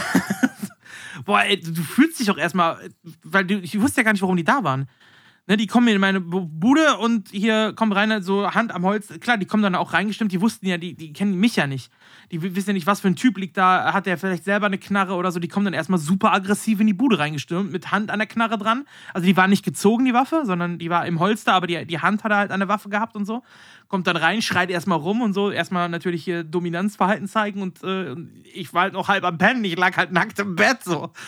boah, ey, du fühlst dich auch erstmal, weil du, ich wusste ja gar nicht, warum die da waren. Ne, die kommen in meine Bu- Bude und hier kommen rein, so Hand am Holz. Klar, die kommen dann auch reingestimmt. Die wussten ja, die, die kennen mich ja nicht. Die wissen ja nicht, was für ein Typ liegt da. Hat der vielleicht selber eine Knarre oder so. Die kommen dann erstmal super aggressiv in die Bude reingestürmt, mit Hand an der Knarre dran. Also die war nicht gezogen, die Waffe, sondern die war im Holster, aber die, die Hand hat er halt an der Waffe gehabt und so. Kommt dann rein, schreit erstmal rum und so. Erstmal natürlich hier Dominanzverhalten zeigen und äh, ich war halt noch halb am Pennen. Ich lag halt nackt im Bett so.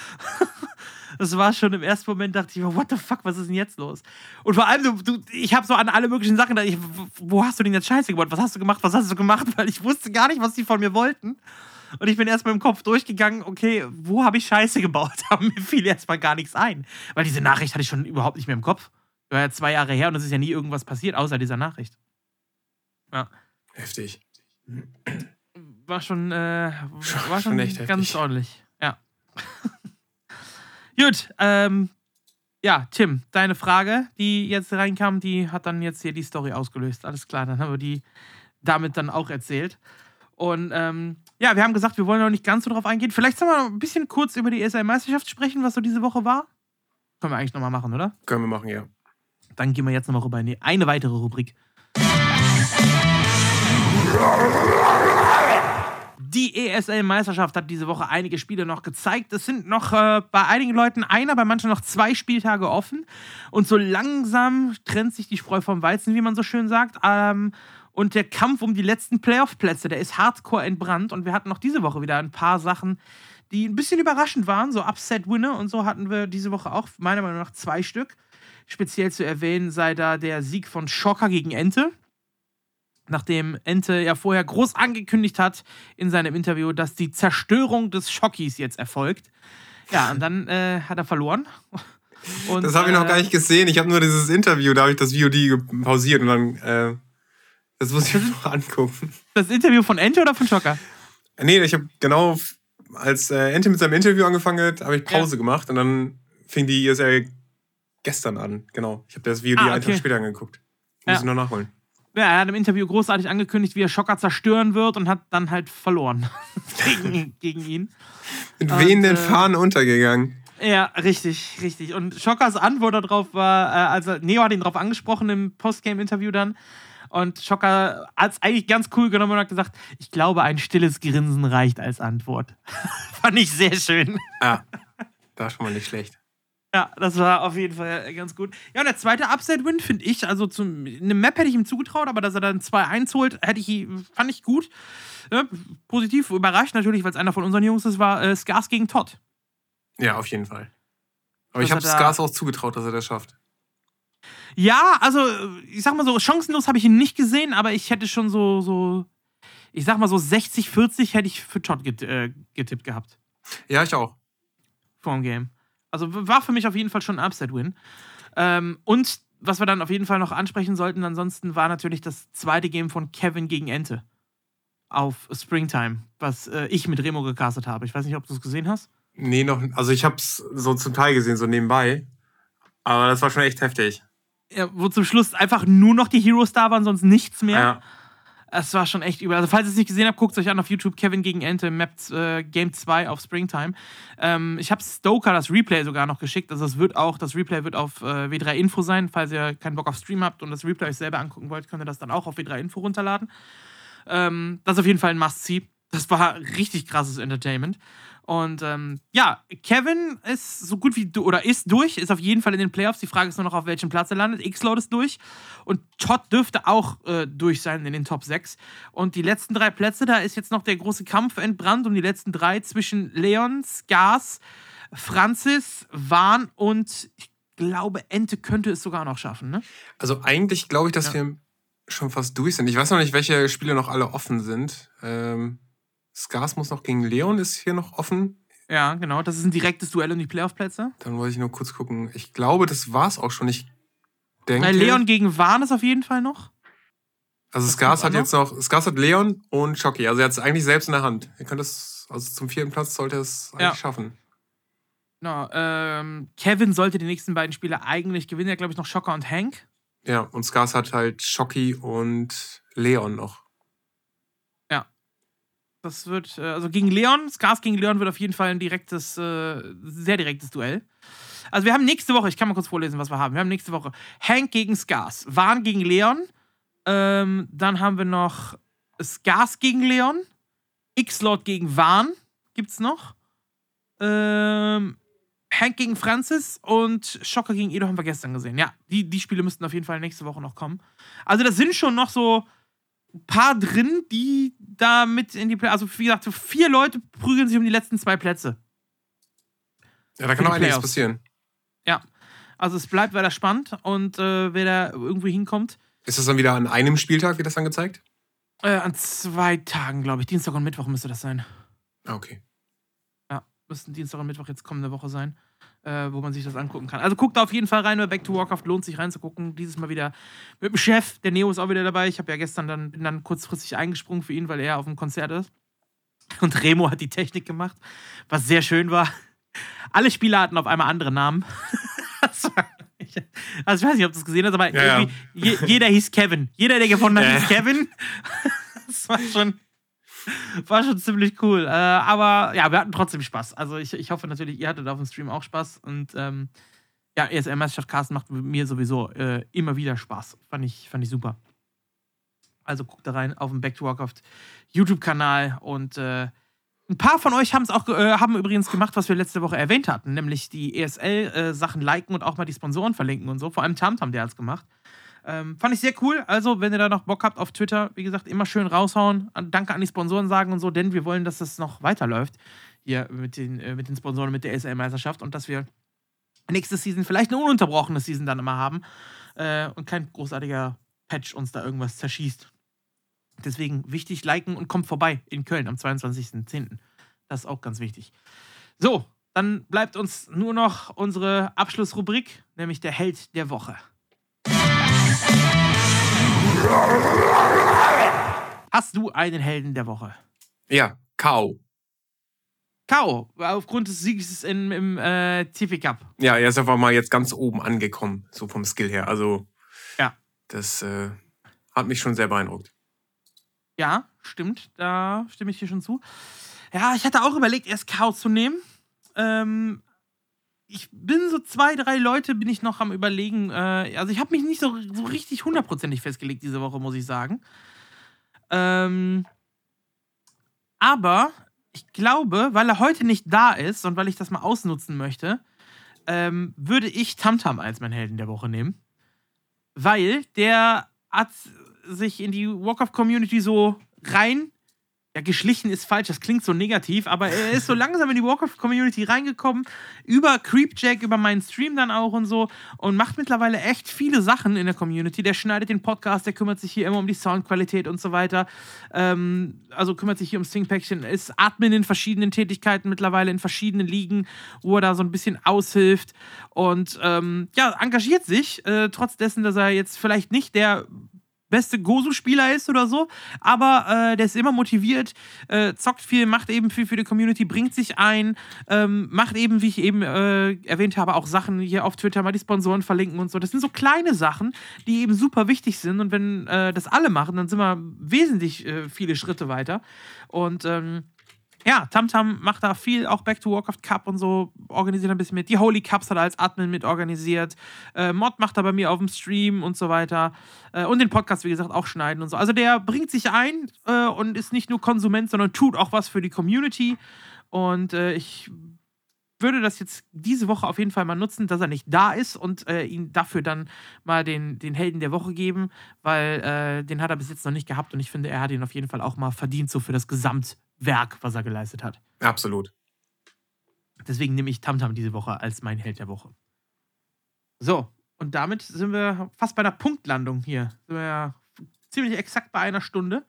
Das war schon im ersten Moment, dachte ich what the fuck, was ist denn jetzt los? Und vor allem, du, du, ich habe so an alle möglichen Sachen, gedacht, ich, wo hast du denn jetzt Scheiße gebaut? Was hast du gemacht? Was hast du gemacht? Weil ich wusste gar nicht, was die von mir wollten. Und ich bin erstmal im Kopf durchgegangen, okay, wo habe ich Scheiße gebaut? Aber mir fiel erstmal gar nichts ein. Weil diese Nachricht hatte ich schon überhaupt nicht mehr im Kopf. War ja zwei Jahre her und es ist ja nie irgendwas passiert, außer dieser Nachricht. Heftig. War schon, äh, Schon- war schon, schon echt ganz heftig. ordentlich. Ja. Gut, ähm, ja, Tim, deine Frage, die jetzt reinkam, die hat dann jetzt hier die Story ausgelöst. Alles klar, dann haben wir die damit dann auch erzählt. Und ähm, ja, wir haben gesagt, wir wollen noch nicht ganz so drauf eingehen. Vielleicht sollen wir noch ein bisschen kurz über die ESL-Meisterschaft sprechen, was so diese Woche war. Können wir eigentlich nochmal machen, oder? Können wir machen, ja. Dann gehen wir jetzt nochmal rüber in die, eine weitere Rubrik. Die ESL-Meisterschaft hat diese Woche einige Spiele noch gezeigt. Es sind noch äh, bei einigen Leuten einer, bei manchen noch zwei Spieltage offen. Und so langsam trennt sich die Spreu vom Weizen, wie man so schön sagt. Ähm, und der Kampf um die letzten Playoff-Plätze, der ist hardcore entbrannt. Und wir hatten noch diese Woche wieder ein paar Sachen, die ein bisschen überraschend waren. So Upset-Winner und so hatten wir diese Woche auch meiner Meinung nach zwei Stück. Speziell zu erwähnen sei da der Sieg von Schocker gegen Ente. Nachdem Ente ja vorher groß angekündigt hat in seinem Interview, dass die Zerstörung des Schockis jetzt erfolgt. Ja, und dann äh, hat er verloren. Und, Das habe ich noch äh, gar nicht gesehen. Ich habe nur dieses Interview, da habe ich das VOD pausiert und dann, äh, das muss ich mir noch angucken. Das Interview von Ente oder von Schocker? Nee, ich habe genau, als äh, Ente mit seinem Interview angefangen hat, habe ich Pause gemacht und dann fing die ESL gestern an. Genau. Ich habe das VOD Ah, einen Tag okay. später angeguckt. Muss Ja. ich noch nachholen. Ja, er hat im Interview großartig angekündigt, wie er Schocker zerstören wird und hat dann halt verloren gegen, gegen ihn. Mit Und, wehenden äh, Fahnen untergegangen. Ja, richtig, richtig. Und Schockers Antwort darauf war, äh, also Neo hat ihn darauf angesprochen im Postgame-Interview dann. Und Schocker hat es eigentlich ganz cool genommen und hat gesagt, ich glaube, ein stilles Grinsen reicht als Antwort. Fand ich sehr schön. Ah, da schon mal nicht schlecht. Ja, das war auf jeden Fall ganz gut. Ja, und der zweite Upset-Win finde ich, also zum, eine Map hätte ich ihm zugetraut, aber dass er dann 2-1 holt, hätte ich, fand ich gut. Ja, positiv überrascht natürlich, weil es einer von unseren Jungs ist, war äh, Skars gegen Todd. Ja, auf jeden Fall. Aber Was ich habe Skars auch zugetraut, dass er das schafft. Ja, also ich sag mal so, chancenlos habe ich ihn nicht gesehen, aber ich hätte schon so, so ich sag mal so 60, 40 hätte ich für Todd get, äh, getippt gehabt Ja, ich auch. vor dem Game. Also war für mich auf jeden Fall schon ein Upset-Win. Ähm, und was wir dann auf jeden Fall noch ansprechen sollten, ansonsten war natürlich das zweite Game von Kevin gegen Ente auf Springtime, was äh, ich mit Remo gecastet habe. Ich weiß nicht, ob du es gesehen hast. Nee, noch. Also ich habe es so zum Teil gesehen, so nebenbei. Aber das war schon echt heftig. Ja, wo zum Schluss einfach nur noch die Heroes da waren, sonst nichts mehr. Ja. Es war schon echt übel. Also, falls ihr es nicht gesehen habt, guckt es euch an auf YouTube. Kevin gegen Ente, Map äh, Game 2 auf Springtime. Ähm, ich habe Stoker das Replay sogar noch geschickt. Also, es wird auch, das Replay wird auf äh, W3 Info sein. Falls ihr keinen Bock auf Stream habt und das Replay euch selber angucken wollt, könnt ihr das dann auch auf W3 Info runterladen. Ähm, das ist auf jeden Fall ein Must-See. Das war richtig krasses Entertainment. Und ähm, ja, Kevin ist so gut wie du oder ist durch, ist auf jeden Fall in den Playoffs. Die Frage ist nur noch, auf welchem Platz er landet. X-Load ist durch. Und Todd dürfte auch äh, durch sein in den Top 6. Und die letzten drei Plätze, da ist jetzt noch der große Kampf entbrannt um die letzten drei zwischen Leon, Skars, Francis, Wahn und ich glaube, Ente könnte es sogar noch schaffen, ne? Also eigentlich glaube ich, dass Ja. wir schon fast durch sind. Ich weiß noch nicht, welche Spiele noch alle offen sind. Ähm, Skars muss noch gegen Leon, ist hier noch offen. Ja, genau. Das ist ein direktes Duell um die Playoff-Plätze. Dann wollte ich nur kurz gucken. Ich glaube, das war's auch schon. Ich denke. Äh, Leon gegen Wahn ist auf jeden Fall noch. Also Skars hat jetzt noch, Skars hat Leon und Shocky. Also er hat es eigentlich selbst in der Hand. Er könnte es, also zum vierten Platz sollte er es eigentlich Ja. schaffen. No, ähm, Kevin sollte die nächsten beiden Spiele eigentlich gewinnen. Er hat, glaube ich, noch Schocker und Hank. Ja, und Skars hat halt Shocky und Leon noch. Das wird, äh, also gegen Leon, Skars gegen Leon wird auf jeden Fall ein direktes, äh, sehr direktes Duell. Also wir haben nächste Woche, ich kann mal kurz vorlesen, was wir haben. Wir haben nächste Woche Hank gegen Skars, Vahn gegen Leon, ähm, dann haben wir noch Skars gegen Leon, X-Lord gegen Vahn gibt's noch, ähm, Hank gegen Francis und Schocker gegen Edo haben wir gestern gesehen. Ja, die, die Spiele müssten auf jeden Fall nächste Woche noch kommen. Also das sind schon noch so paar drin, die da mit in die Play Also wie gesagt, so vier Leute prügeln sich um die letzten zwei Plätze. Ja, da kann noch einiges passieren. Also es bleibt weiter spannend und äh, wer da irgendwie hinkommt. Ist das dann wieder an einem Spieltag, wird das dann gezeigt? Äh, an zwei Tagen, glaube ich. Dienstag und Mittwoch müsste das sein. Ah, okay. Ja, müssten Dienstag und Mittwoch jetzt kommende Woche sein, äh, wo man sich das angucken kann. Also guckt da auf jeden Fall rein, bei Back to Warcraft lohnt sich reinzugucken. Dieses Mal wieder mit dem Chef, der Neo ist auch wieder dabei. Ich habe ja gestern dann, bin dann kurzfristig eingesprungen für ihn, weil er auf dem Konzert ist. Und Remo hat die Technik gemacht, was sehr schön war. Alle Spieler hatten auf einmal andere Namen. Also ich weiß nicht, ob du es gesehen hast, aber Ja, irgendwie Je, jeder hieß Kevin. Jeder, der gewonnen hat, Ja. hieß Kevin. Das war schon, war schon ziemlich cool. Äh, aber ja, wir hatten trotzdem Spaß. Also ich, ich hoffe natürlich, ihr hattet auf dem Stream auch Spaß. Und ähm, ja, ESL-Meisterschaft Carsten macht mir sowieso äh, immer wieder Spaß. Fand ich, fand ich super. Also guckt da rein auf dem Back to Warcraft YouTube-Kanal und äh, ein paar von euch haben es auch äh, haben übrigens gemacht, was wir letzte Woche erwähnt hatten, nämlich die ESL-Sachen liken und auch mal die Sponsoren verlinken und so. Vor allem Tamtam, der hat es gemacht. Ähm, fand ich sehr cool. Also, wenn ihr da noch Bock habt auf Twitter, wie gesagt, immer schön raushauen. An- Danke an die Sponsoren sagen und so, denn wir wollen, dass das noch weiterläuft. Hier mit den, äh, mit den Sponsoren, mit der ESL-Meisterschaft und dass wir nächste Season vielleicht eine ununterbrochene Season dann immer haben äh, und kein großartiger Patch uns da irgendwas zerschießt. Deswegen wichtig, liken und kommt vorbei in Köln am 22.10. Das ist auch ganz wichtig. So, dann bleibt uns nur noch unsere Abschlussrubrik, nämlich der Held der Woche. Hast du einen Helden der Woche? Ja, Kau. Kao, aufgrund des Sieges in, im äh, TV Cup. Ja, er ist einfach mal jetzt ganz oben angekommen, so vom Skill her. Also, Ja. das äh, hat mich schon sehr beeindruckt. Ja, stimmt, da stimme ich dir schon zu. Ja, ich hatte auch überlegt, erst Kao zu nehmen. Ähm, ich bin so zwei, drei Leute bin ich noch am überlegen. Äh, also ich habe mich nicht so, so richtig hundertprozentig festgelegt diese Woche, muss ich sagen. Ähm, aber ich glaube, weil er heute nicht da ist und weil ich das mal ausnutzen möchte, ähm, würde ich Tamtam als meinen Helden der Woche nehmen. Weil der hat sich in die Walk-Off-Community so rein. Ja, geschlichen ist falsch, das klingt so negativ, aber er ist so langsam in die Walk-Off-Community reingekommen, über Creepjack, über meinen Stream dann auch und so und macht mittlerweile echt viele Sachen in der Community. Der schneidet den Podcast, der kümmert sich hier immer um die Soundqualität und so weiter. Ähm, also kümmert sich hier ums Singpäckchen, ist Admin in verschiedenen Tätigkeiten mittlerweile, in verschiedenen Ligen, wo er da so ein bisschen aushilft und ähm, ja, engagiert sich, äh, trotz dessen, dass er jetzt vielleicht nicht der beste Gosu-Spieler ist oder so, aber äh, der ist immer motiviert, äh, zockt viel, macht eben viel für die Community, bringt sich ein, ähm, macht eben, wie ich eben äh, erwähnt habe, auch Sachen hier auf Twitter, mal die Sponsoren verlinken und so. Das sind so kleine Sachen, die eben super wichtig sind. Und wenn äh, das alle machen, dann sind wir wesentlich äh, viele Schritte weiter. Und ähm, ja, Tamtam macht da viel, auch Back to Warcraft Cup und so, organisiert ein bisschen mit. Die Holy Cups hat er als Admin mit organisiert. Äh, Mod macht er bei mir auf dem Stream und so weiter. Äh, und den Podcast, wie gesagt, auch schneiden und so. Also der bringt sich ein äh, und ist nicht nur Konsument, sondern tut auch was für die Community. Und äh, ich würde das jetzt diese Woche auf jeden Fall mal nutzen, dass er nicht da ist und äh, ihn dafür dann mal den, den Helden der Woche geben, weil äh, den hat er bis jetzt noch nicht gehabt und ich finde, er hat ihn auf jeden Fall auch mal verdient, so für das Gesamtwerk, was er geleistet hat. Absolut. Deswegen nehme ich Tamtam diese Woche als mein Held der Woche. So, und damit sind wir fast bei einer Punktlandung hier. Sind wir ja ziemlich exakt bei einer Stunde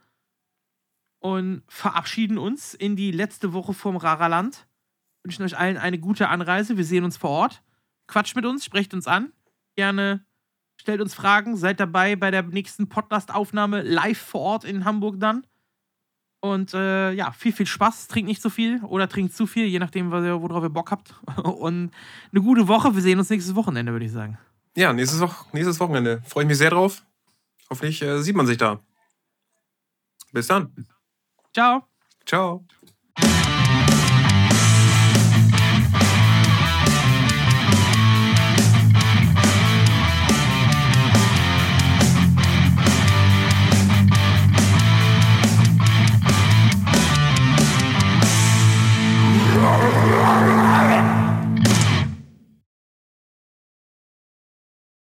und verabschieden uns in die letzte Woche vom Raraland. Wünschen euch allen eine gute Anreise. Wir sehen uns vor Ort. Quatscht mit uns, sprecht uns an. Gerne stellt uns Fragen, seid dabei bei der nächsten Podcast-Aufnahme live vor Ort in Hamburg dann. Und äh, ja, viel, viel Spaß. Trinkt nicht zu viel oder trinkt zu viel, je nachdem, worauf ihr Bock habt. Und eine gute Woche. Wir sehen uns nächstes Wochenende, würde ich sagen. Ja, nächstes, Wo nächstes Wochenende. Freue ich mich sehr drauf. Hoffentlich äh, sieht man sich da. Bis dann. Ciao. Ciao.